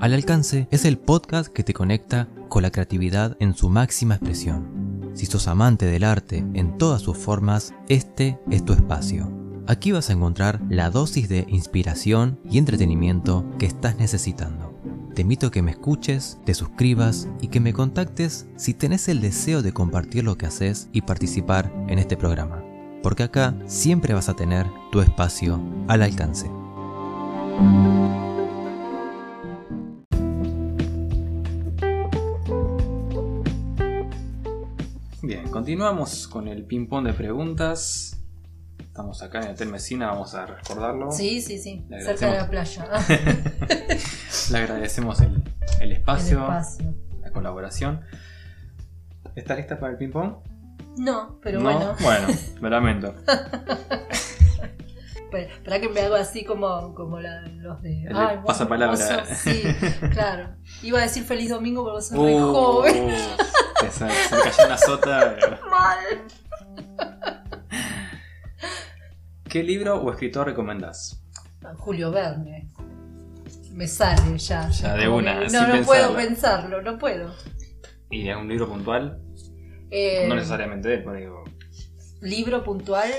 Al alcance es el podcast que te conecta con la creatividad en su máxima expresión. Si sos amante del arte en todas sus formas, este es tu espacio. Aquí vas a encontrar la dosis de inspiración y entretenimiento que estás necesitando. Te invito a que me escuches, te suscribas y que me contactes si tenés el deseo de compartir lo que haces y participar en este programa. Porque acá siempre vas a tener tu espacio al alcance. Bien, continuamos con el ping-pong de preguntas. Estamos acá en el Hotel Mesina, vamos a recordarlo. Sí, sí, sí. Cerca de la playa. Le agradecemos el, el El espacio, espacio. la colaboración. ¿Estás lista para el ping-pong? No, pero No, bueno. Bueno, me lamento. Para que me hago así como, como la- los de. El Ay, vos sos- Sí, claro. Iba a decir feliz domingo, pero vos sos re Uh, joven. te sa- se me cayó una sota. Mal. ¿Qué libro o escritor recomendás? Julio Verne. Me sale ya. Ya, de una, que- No, no puedo pensarlo. no puedo. ¿Y es un libro puntual? Eh, No necesariamente él, pero digo, Libro puntual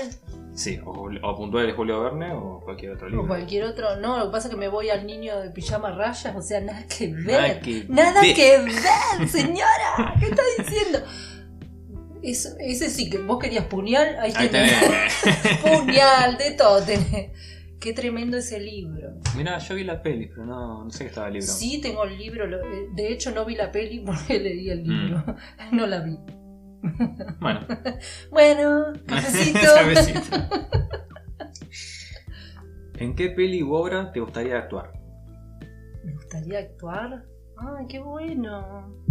Sí, o, o puntual de Julio Verne o cualquier otro libro. o cualquier otro. No, lo que pasa es que me voy al niño de pijama rayas, o sea, nada que ver. Nada que Nada ver. que ver, señora. ¿Qué está diciendo? Eso- ese sí que vos querías puñal, ahí Ahí tenés. tenés. puñal, de todo tenés. qué tremendo ese libro. Mirá, yo vi la peli, pero no, no sé qué estaba el libro. Sí, tengo el libro. lo- eh, De hecho, no vi la peli porque leí el libro. Mm. No la vi. Bueno, Bueno, cafecito. Cafecito. ¿En qué peli u obra te gustaría actuar? Me gustaría actuar. Ay, qué bueno.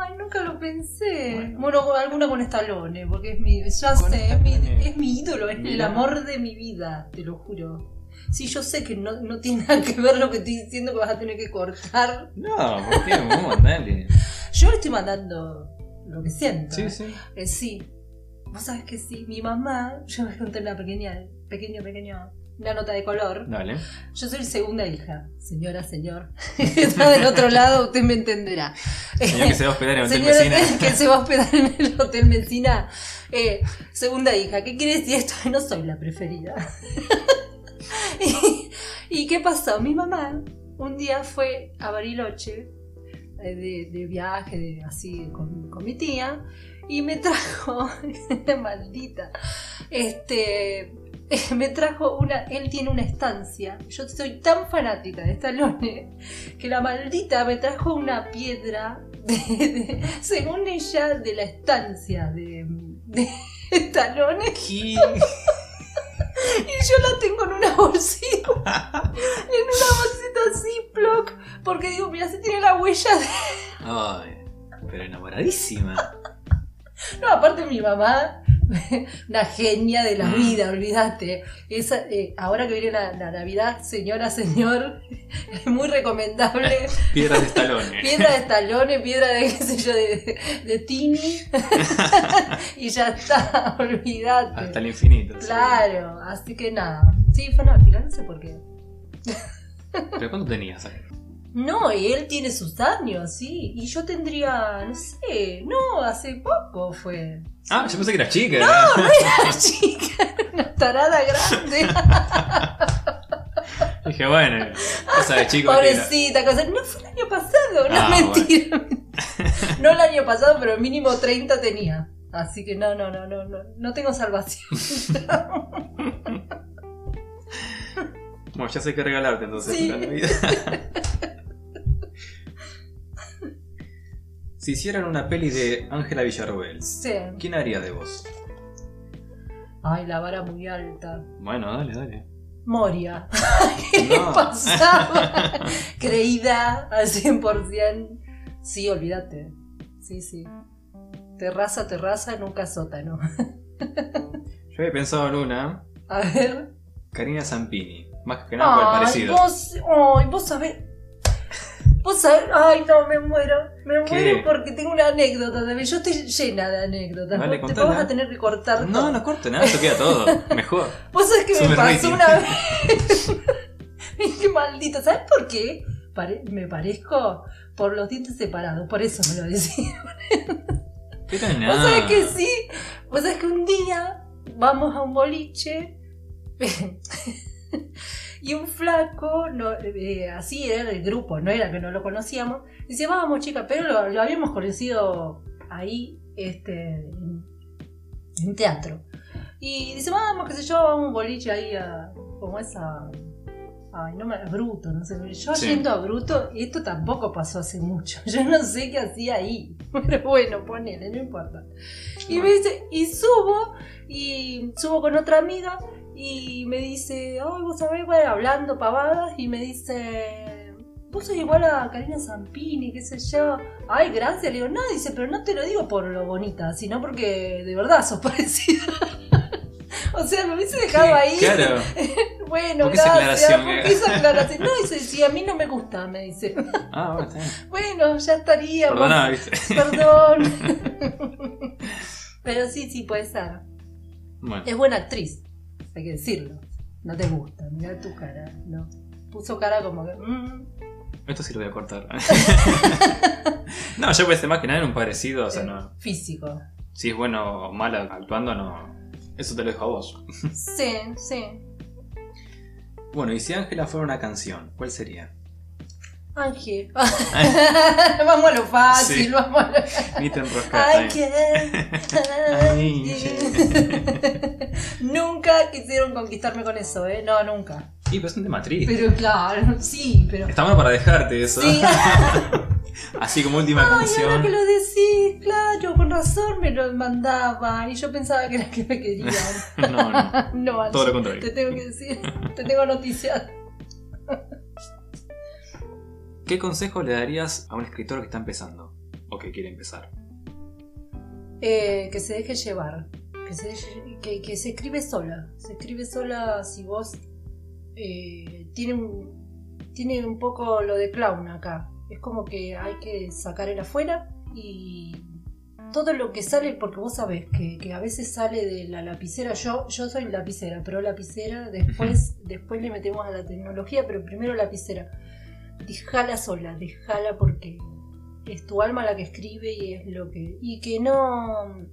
Ay, nunca lo pensé. Bueno. Alguna con Stallone, porque es mi, ya sé, es mi, Stallone. es mi ídolo, es el amor de mi vida, te lo juro. Sí, yo sé que no, no tiene nada que ver lo que estoy diciendo que vas a tener que cortar. No, ¿por qué? Vamos, dale. Yo le estoy mandando lo que siento. Sí, sí. Eh, sí. Vos sabés que sí. Mi mamá, yo me conté una pequeña, pequeño, pequeño, una nota de color. Dale. Yo soy segunda hija. Señora, señor. Está del otro lado, usted me entenderá. Señor que se va a hospedar en el Hotel Messina. que se va a hospedar en el Hotel Messina. Eh, segunda hija. ¿Qué quiere decir esto? No soy la preferida. y, ¿y qué pasó? Mi mamá un día fue a Bariloche eh, de, de viaje, de, así con, con mi tía, y me trajo, maldita, este, me trajo una, él tiene una estancia, yo soy tan fanática de Stallone, que la maldita me trajo una piedra, de, de- según ella, de la estancia de, de Stallone, ¿Qué? y yo la tengo en una bolsita, en una bolsita Ziploc, porque digo, mira, se tiene la huella de... Ay, pero enamoradísima. No, aparte mi mamá, una genia de la vida, olvídate. Esa, eh, ahora que viene la, la Navidad, señora, señor, es muy recomendable. Piedras de estalones. Piedra de talones, piedra de, qué sé yo, de, de tini. y ya está, olvídate. Hasta el infinito. sí. Claro, así que nada. Sí, fanática, no sé por qué. ¿Pero cuánto tenías? No, y él tiene sus años, sí. Y yo tendría, no sé, no, hace poco fue. Ah, yo pensé que eras chica. Era chica, era una tarada grande. Dije, bueno, cosa de chico. Pobrecita, cosa. No fue el año pasado, no Ah, mentira. no el año pasado, pero mínimo 30 tenía. Así que no, no, no, no, no, no tengo salvación. Bueno, ya sé qué regalarte entonces Sí. para la Navidad. Si hicieran una peli de Ángela Villarroel, Sí. ¿quién haría de vos? Ay, la vara muy alta. Bueno, dale, dale. Moria. ¿Qué le No. pasaba? Creída al 100%. Sí, olvídate. Sí, sí. Terraza, terraza, nunca sótano. Yo había pensado en una, A ver. Karina Zampini. Más que nada por el Ay, parecido. vos, ay, vos sabés. Vos sabés, ay, no, me muero. Me ¿Qué? muero porque tengo una anécdota también. Yo estoy llena de anécdotas. Dale, Vos te vas a tener que cortar No, todo. no corte nada, esto queda todo. Mejor. Vos sabés que me pasó rating. una vez. qué maldito. ¿Sabes por qué? Pare- me parezco por los dientes separados. Por eso me lo decía. Pero Vos nada. sabés que sí. Vos sabés que un día vamos a un boliche y un flaco, no, eh, así era el grupo, no era que no lo conocíamos, dice, vamos chica, pero lo, lo habíamos conocido ahí este, en, en teatro. Y dice, vamos, qué sé yo, a un boliche ahí a, como esa... Ay, no me bruto, no sé. Yo Sí. yendo a bruto, y esto tampoco pasó hace mucho. Yo no sé qué hacía ahí. Pero bueno, ponele, no importa. Y me dice, y subo, y subo con otra amiga, y me dice, ay, vos sabés, bueno, hablando pavadas, y me dice, vos sos igual a Karina Zampini, qué sé yo. Ay, gracias, le digo, no, dice, pero no te lo digo por lo bonita, sino porque de verdad sos parecida. o sea, me hubiese dejado ahí. Claro. Bueno, ¿Por qué esa gracias. aclaración, ¿Por eh? esa aclaración? No, dice, si a mí no me gusta, me dice. Ah, bueno, ya estaría. Perdona. Perdón. Pero sí, sí, puede ser. Bueno, Es buena actriz, hay que decirlo. No te gusta, mira tu cara. No. Puso cara como que. mm, esto sí lo voy a cortar. no, yo pensé más que nada en un parecido, o sea, no. Físico. Si es bueno o malo actuando, no. Eso te lo dejo a vos. Sí, sí. Bueno, y si Ángela fuera una canción, ¿cuál sería? Ángel. vamos a lo fácil, Sí. vamos a lo... Ni te. Ángel. nunca quisieron conquistarme con eso, ¿eh? No, nunca. Sí, pero es un tema triste. Pero claro, sí, pero... Está bueno para dejarte eso. Sí. Así como última Ay, ahora canción. que lo decís, claro, con razón me lo mandaban y yo pensaba que era que me querían. No, no. No, Angie, Todo lo contrario. Te tengo que decir, te tengo noticias. ¿Qué consejo le darías a un escritor que está empezando? O que quiere empezar. Eh, que se deje llevar, que se, que, que se escribe sola. Se escribe sola si vos eh, tiene, un, tiene un poco lo de clown acá. Es como que hay que sacar el afuera y todo lo que sale, porque vos sabés que, que a veces sale de la lapicera. Yo, yo soy lapicera, pero lapicera, después, después le metemos a la tecnología, pero primero lapicera. Dejala sola, dejala porque es tu alma la que escribe y es lo que. Y que no.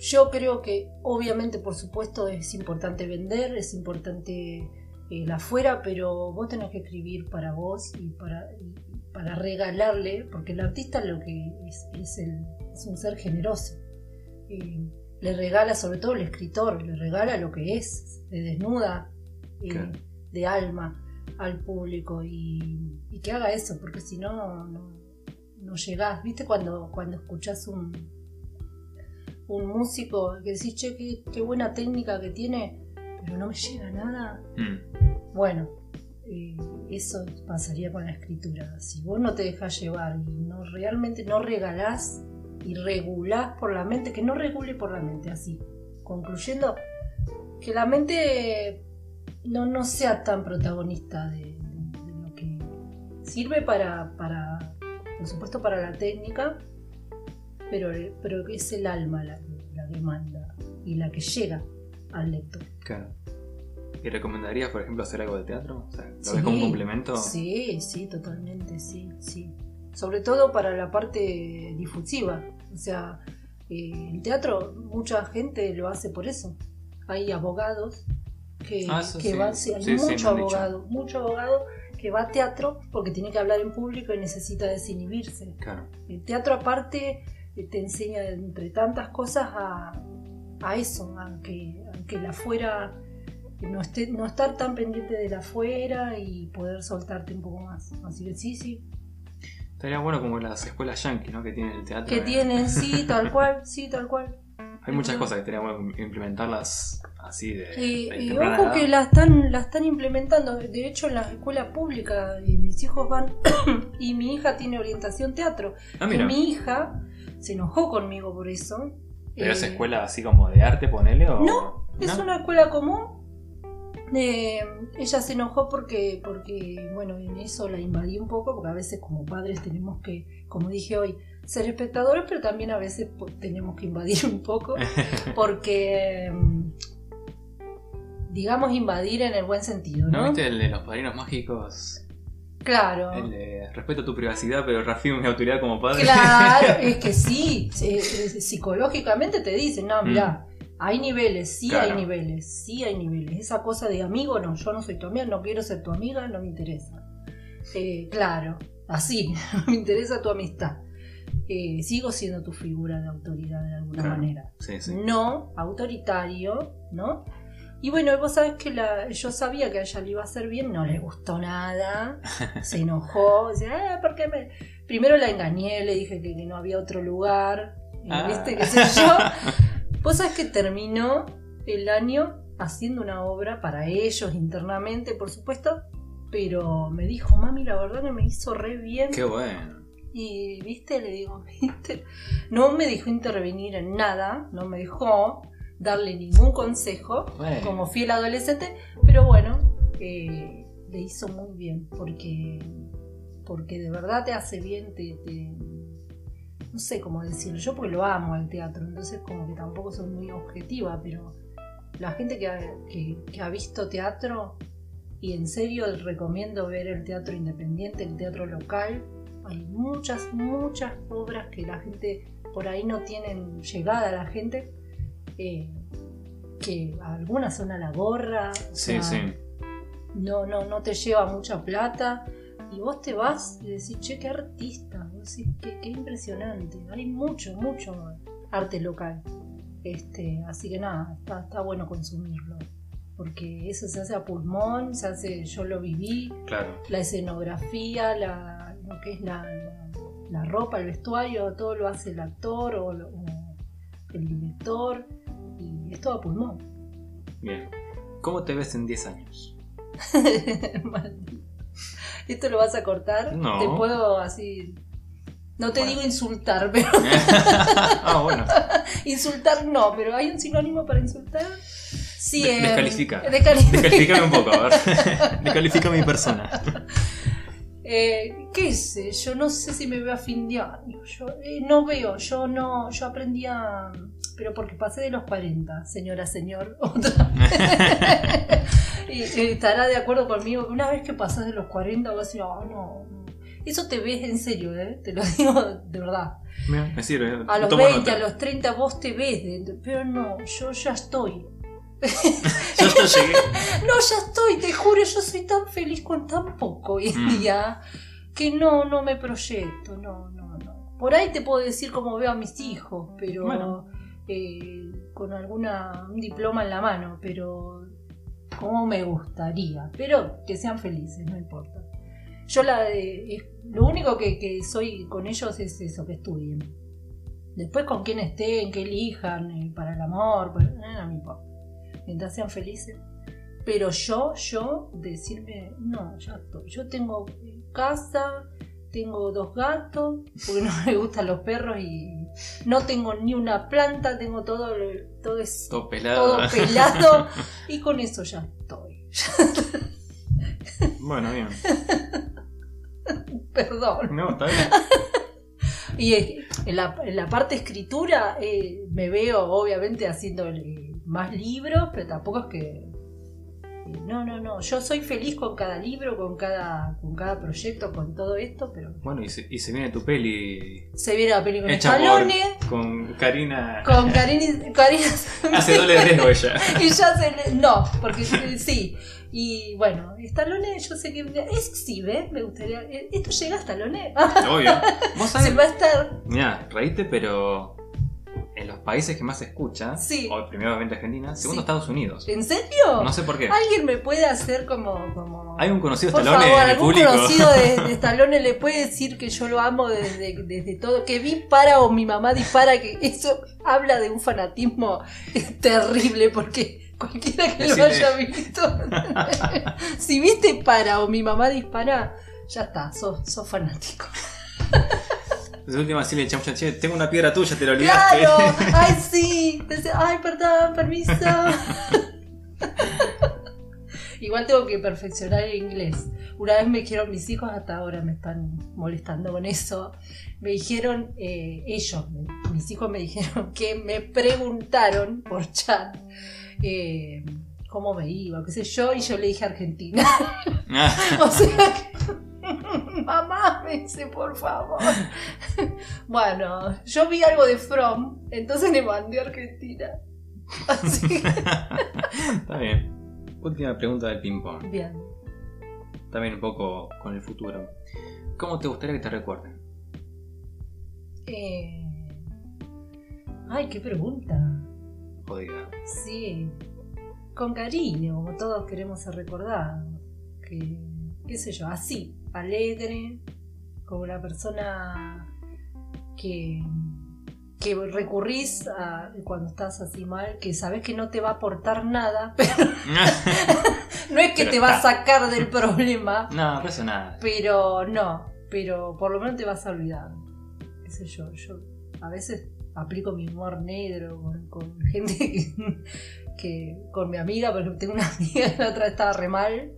Yo creo que, obviamente, por supuesto, es importante vender, es importante eh, el afuera, pero vos tenés que escribir para vos y para, y para regalarle, porque el artista lo que es, es, el- es un ser generoso. Eh, le regala, sobre todo el escritor, le regala lo que es, le desnuda eh, de alma al público y, y que haga eso, porque si no, no, no llegás. ¿Viste cuando, cuando escuchás un, un músico que decís, che, qué, qué buena técnica que tiene, pero no me llega nada? Mm. Bueno, eh, eso pasaría con la escritura. Si vos no te dejás llevar y no realmente no regalás y regulás por la mente, que no regule por la mente, así. Concluyendo, que la mente no, no sea tan protagonista de, de- de lo que sirve para, para, por supuesto, para la técnica, pero, pero es el alma la, que- la que manda y la que llega al lector. Claro. ¿Y recomendarías, por ejemplo, hacer algo de teatro? O sea, ¿lo Sí. ves como un complemento? Sí, sí, totalmente, sí, sí. Sobre todo para la parte difusiva. O sea, eh, el teatro, mucha gente lo hace por eso. Hay abogados que, Ah, que sí. sí, hay Sí, mucho han dicho. abogado, mucho abogado que va a teatro porque tiene que hablar en público y necesita desinhibirse. Claro. El teatro aparte eh, te enseña entre tantas cosas a, a eso, aunque, aunque la afuera no, esté, no estar tan pendiente de la afuera y poder soltarte un poco más. Así que sí, sí. Estaría bueno como las escuelas yankee, ¿no? Que tienen el teatro. Que eh. tienen, sí, tal cual, sí, tal cual. Hay muchas cosas que estaría bueno implementarlas así de. Y, de y ojo que la están, la están implementando. De hecho, en la escuela pública, y mis hijos van, y mi hija tiene orientación teatro. Ah, Y mi hija se enojó conmigo por eso. ¿Pero es Eh, escuela así como de arte, ponele? O... No, Es una escuela común. Eh, ella se enojó porque, porque, bueno, en eso la invadí un poco, porque a veces como padres tenemos que, como dije hoy, ser espectadores, pero también a veces po- tenemos que invadir un poco, porque, mm, digamos, invadir en el buen sentido, ¿No ¿no? viste el de los padrinos mágicos? Claro. El de respeto tu privacidad, pero reafirmo mi autoridad como padre. Claro, es que sí, eh, eh, psicológicamente te dicen, no, mira, hay niveles, sí Mm. Claro. hay niveles, sí hay niveles. Esa cosa de amigo, no, yo no soy tu amiga, no quiero ser tu amiga, no me interesa. Eh, claro, así, no me interesa tu amistad. Eh, sigo siendo tu figura de autoridad de alguna Claro. manera. Sí, sí. No autoritario, ¿no? Y bueno, vos sabés que la, yo sabía que a ella le iba a hacer bien, no le gustó nada, se enojó, decía, "Ah, ¿por qué me...? Primero la engañé, le dije que, que no había otro lugar, y, Ah. ¿viste? ¿Qué sé yo? Vos sabés que terminó el año haciendo una obra para ellos internamente, por supuesto, pero me dijo, mami, la verdad que me hizo re bien. Qué bueno. Y, viste, le digo, viste, no me dejó intervenir en nada, no me dejó darle ningún consejo Bueno. como fiel adolescente, pero bueno, eh, le hizo muy bien, porque, porque de verdad te hace bien, te, te- no sé cómo decirlo, yo porque lo amo al teatro, entonces como que tampoco soy muy objetiva, pero la gente que ha, que- que ha visto teatro, y en serio recomiendo ver el teatro independiente, el teatro local, hay muchas, muchas obras que la gente por ahí no tienen llegada a la gente, eh, que algunas son a la gorra, o Sí, sea, sí. no, no, no te lleva mucha plata, Y vos te vas y decís, che, qué artista, vos decís, qué, qué impresionante. Hay mucho, mucho arte local. Este, así que nada, está, está bueno consumirlo. Porque eso se hace a pulmón, se hace, yo lo viví, Claro. la escenografía, la, lo que es la, la- la ropa, el vestuario, todo lo hace el actor o, lo- o el director. Y es todo a pulmón. Bien. ¿Cómo te ves en 10 años? ¿Esto lo vas a cortar? No. Te puedo así. No te Bueno. digo insultar, pero. ah, bueno. insultar no, pero ¿hay un sinónimo para insultar? Sí, De- em, descalifica. descalifica. Un poco, a ver. Descalifica mi persona. Eh, ¿Qué sé? Yo no sé si me veo a fin de año. Yo eh, no veo, yo no. Yo aprendí a. Pero porque pasé de los 40, señora, señor. Otra. y, estará de acuerdo conmigo que una vez que pasás de los 40 vas a decir, "Ah, no, no". Eso te ves en serio, ¿eh? Te lo digo de verdad. Me sirve. A los Tomo 20, nota. a los 30 vos te ves, de- pero no, yo ya estoy. Llegué. No, ya estoy, te juro, yo soy tan feliz con tan poco hoy en Mm. día que no, no me proyecto, no, no, no. Por ahí te puedo decir cómo veo a mis hijos, pero Bueno. eh, con alguna un diploma en la mano, pero como me gustaría, pero que sean felices, no importa. Yo la de- es- lo único que, que soy con ellos es eso, que estudien. Después con quién estén, que elijan, eh, para el amor, pues, eh, no me importa. Mientras sean felices. Pero yo, yo, decirme, no, ya estoy. Yo tengo casa, tengo dos gatos, porque no me gustan los perros y no tengo ni una planta, tengo todo, todo es Todo pelado. todo pelado y con eso ya estoy. Bueno, bien. Perdón. No, está bien. Y en la, en la parte escritura eh, me veo obviamente haciendo eh, más libros, pero tampoco es que... No, no, no. Yo soy feliz con cada libro, con cada, con cada proyecto, con todo esto, pero Bueno, y se, y se viene tu peli se viene la hecha por, Stallone con Karina. con Karina, Karina Hace doble riesgo ella. y ya se le- no, porque sí. Y bueno, Stallone, yo sé que es sí, ¿ves? Me gustaría. eh, Esto llega a Stallone. Obvio. Vos se sabés. va a estar. Mira, reíste, pero en los países que más se escucha, Sí. o primero obviamente Argentina, segundo Sí. Estados Unidos. ¿En serio? No sé por qué. ¿Alguien me puede hacer como. como... Hay un conocido Por Stallone favor, algún público. conocido de, de Stallone le puede decir que yo lo amo desde, desde todo, que vi para o mi mamá dispara, que eso habla de un fanatismo terrible, porque cualquiera que lo haya visto, si viste para o mi mamá dispara, ya está, sos, sos fanático. De última sí le echamos che, tengo una piedra tuya, te la olvidaste. ¡Claro! ¡Ay, sí! ¡Ay, perdón, permiso! Igual tengo que perfeccionar el inglés. Una vez me dijeron mis hijos, hasta ahora me están molestando con eso. Me dijeron, eh, ellos, me- mis hijos me dijeron que me preguntaron por chat eh, cómo me iba, qué sé yo, y yo le dije Argentina. O sea que, mamá, me dice, por favor. Bueno, yo vi algo de From, entonces le mandé a Argentina. Así Está bien. Última pregunta del ping-pong. bien. También un poco con el futuro. ¿Cómo te gustaría que te recuerden? Eh, Ay, qué pregunta. Jodida. Sí, con cariño, como todos queremos ser recordados. Que, qué sé yo, así, alegre, como una persona que, que recurrís a, cuando estás así mal, que sabes que no te va a aportar nada, pero no es que Pero te va a sacar del problema, no, pero eso nada. pero no, pero por lo menos te vas a olvidar. Qué sé yo, yo a veces aplico mi humor negro con, con gente que, que- con mi amiga, porque tengo una amiga que la otra estaba re mal.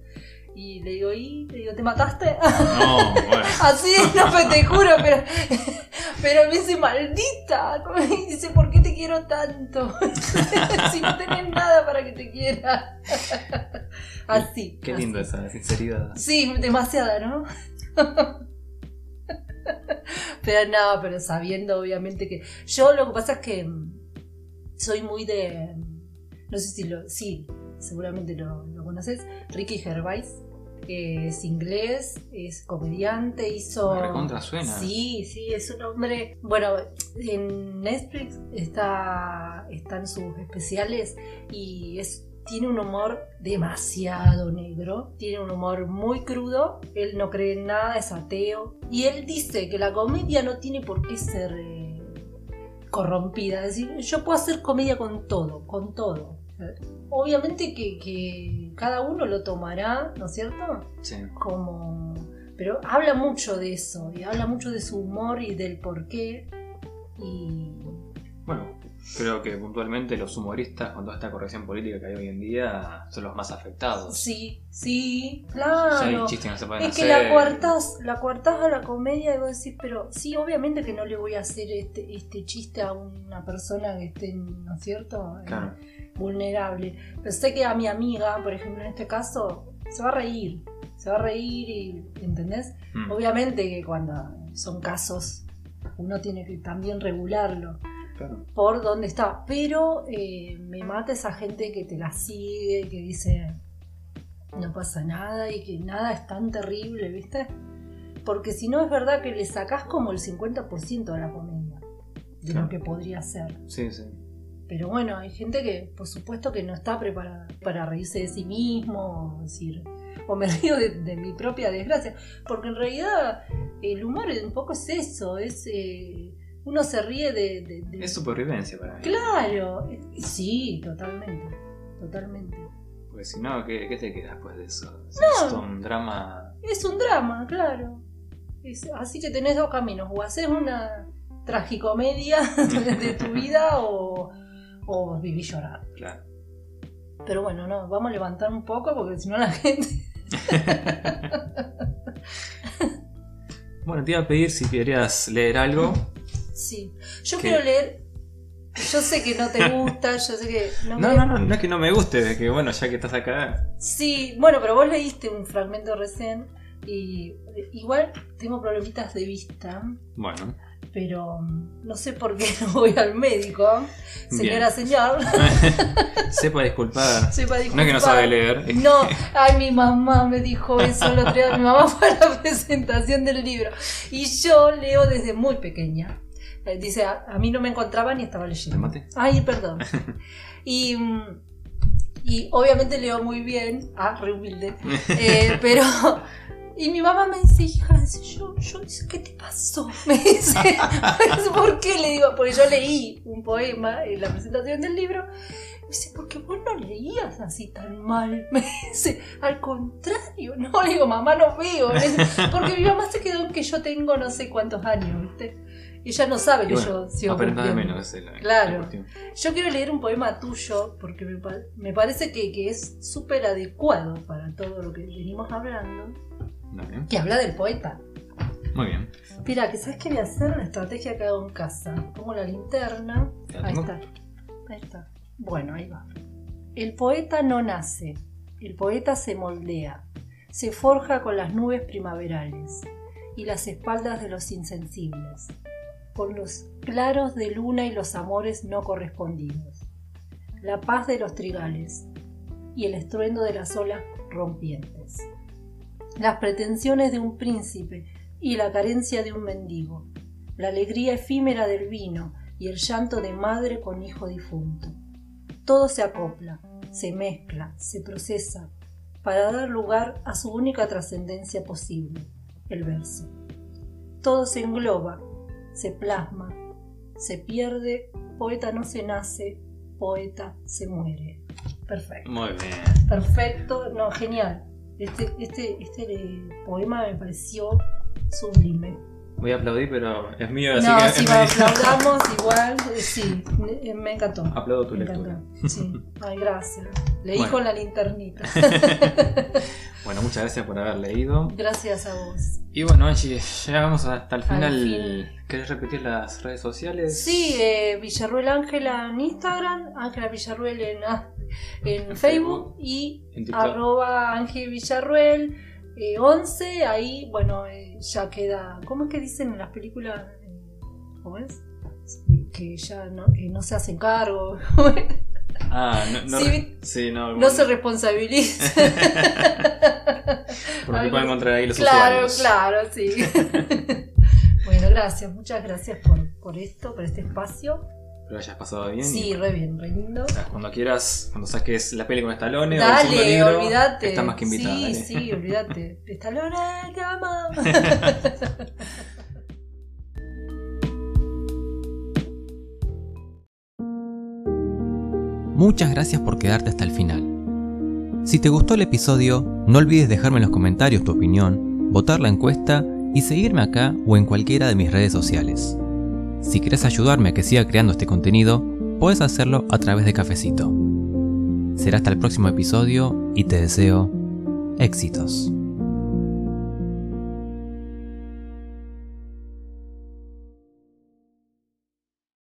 Y le digo, ¿y? Le digo, ¿te mataste? No, bueno. Así, no te juro, pero, pero me dice, maldita. Y dice, ¿por qué te quiero tanto? si no tenés nada para que te quiera. Así. Qué así. lindo esa sinceridad. Sí, demasiada, ¿no? pero no, pero sabiendo obviamente que... Yo lo que pasa es que mm, soy muy de... No sé si lo... Sí, seguramente lo, lo conoces. Ricky Gervais. Es inglés, es comediante, hizo... Recontra suena. Sí, sí, es un hombre... Bueno, en Netflix está, están sus especiales y es tiene un humor demasiado negro, tiene un humor muy crudo, él no cree en nada, es ateo, y él dice que la comedia no tiene por qué ser eh, corrompida, es decir, yo puedo hacer comedia con todo, con todo. Obviamente que, que cada uno lo tomará, ¿no es cierto? Sí. Como... Pero habla mucho de eso, y habla mucho de su humor y del por qué. Y Bueno, creo que puntualmente los humoristas, con toda esta corrección política que hay hoy en día, son los más afectados. sí, sí, hay claro. chistes que no se pueden Es que hacer. la coartás, la coartás a la comedia y vos decís, pero sí, obviamente que no le voy a hacer este, este chiste a una persona que esté, ¿no es cierto? Eh, Claro. Vulnerable. Pero sé que a mi amiga, por ejemplo, en este caso, se va a reír. Se va a reír y, ¿entendés? Mm, Obviamente que cuando son casos, uno tiene que también regularlo claro. por dónde está. Pero eh, me mata esa gente que te la sigue, que dice no pasa nada y que nada es tan terrible, ¿viste? Porque si no es verdad que le sacás como el 50% de la comedia, de Claro. lo que podría ser. Sí, sí. Pero bueno, hay gente que por supuesto que no está preparada para reírse de sí mismo, o decir, o me río de, de mi propia desgracia, porque en realidad el humor un poco es eso, es eh, uno se ríe de, de- de- Es supervivencia para mí. Claro, eh, sí, totalmente, totalmente. Porque si no, ¿qué, qué te queda después de eso? Es No. esto un drama. Es un drama, claro. Es- así que tenés dos caminos, o haces una tragicomedia de tu vida o, o vivís llorando. Claro. Pero bueno, no, vamos a levantar un poco porque si no la gente... Bueno, te iba a pedir si querías leer algo. Sí, yo quiero leer... Yo sé que no te gusta, yo sé que... No, No, me- no, no, no es que no me guste, es que bueno, ya que estás acá. Sí, bueno, pero vos leíste un fragmento recién y igual tengo problemitas de vista, Bueno, pero mm, no sé por qué no voy al médico. Señora, señor, sepa disculpar. sepa No es que no disculpar. sabe leer. No, ay, mi mamá me dijo eso otro día. Mi mamá fue a la presentación del libro. Y yo leo desde muy pequeña. Eh, Dice, a, a mí no me encontraba ni estaba ¿Te leyendo. maté? Ay, perdón. Y, mm, y obviamente leo muy bien. Ah, re humilde. Eh, pero. Y mi mamá me dice, hija, dice, yo, yo, ¿qué te pasó? Me dice, ¿por qué? Le digo, porque yo leí un poema en la presentación del libro. Me dice, porque vos no leías así tan mal. Me dice, al contrario. No, le digo, mamá, no veo. Me dice, Porque mi mamá se quedó que yo tengo no sé cuántos años, ¿viste? Ella no sabe Y que bueno, yo sigo de menos es la, Claro. la. Yo quiero leer un poema tuyo porque me, me parece que, que es súper adecuado para todo lo que venimos hablando, Dale. que habla del poeta. Muy bien. Mira, que sabes qué voy a hacer la estrategia que hago en casa. Pongo la linterna. ¿La Ahí está. Ahí está. Bueno, ahí va. El poeta no nace, el poeta se moldea, se forja con las nubes primaverales y las espaldas de los insensibles, con los claros de luna y los amores no correspondidos, la paz de los trigales y el estruendo de las olas rompientes, las pretensiones de un príncipe y la carencia de un mendigo, la alegría efímera del vino y el llanto de madre con hijo difunto. Todo se acopla, se mezcla, se procesa, para dar lugar a su única trascendencia posible, el verso. Todo se engloba, se plasma, se pierde, poeta no se nace, poeta se muere. Perfecto. Muy bien. Perfecto, no, genial. Este, este, este poema me pareció sublime. Voy a aplaudir, pero es mío, así no, que. si es aplaudamos igual, eh, sí, me, me encantó. Aplaudo tu Me lectura. encantó. Sí, ay, gracias. Leí Bueno. con la linternita. Bueno, muchas gracias por haber leído. Gracias a vos. Y bueno, Angie, llegamos hasta el Al final. fin. ¿Querés repetir las redes sociales? Sí, eh, Villarruel Ángela en Instagram, Ángela Villarruel en, ah, en En Facebook Facebook, y en arroba Ángel Villarruel eh, 11. Ahí, bueno, eh, ya queda. ¿Cómo es que dicen en las películas? ¿Cómo es? Que ya no, que no se hacen cargo. Ah, no, no, Sí, sí, no, No se responsabiliza. Por lo que pueden encontrar ahí los claro, usuarios. Claro, sí. bueno, gracias, muchas gracias por, por esto, por este espacio. Espero hayas pasado bien. Sí, y, re bien, re lindo. sea, cuando quieras, cuando saques la peli con Stallone o el Dale, libro, olvídate. estás más que invitada. Sí, dale. sí, olvídate. Estalone, te amamos. Muchas gracias por quedarte hasta el final. Si te gustó el episodio, no olvides dejarme en los comentarios tu opinión, votar la encuesta y seguirme acá o en cualquiera de mis redes sociales. Si quieres ayudarme a que siga creando este contenido, puedes hacerlo a través de Cafecito. Será hasta el próximo episodio y te deseo éxitos.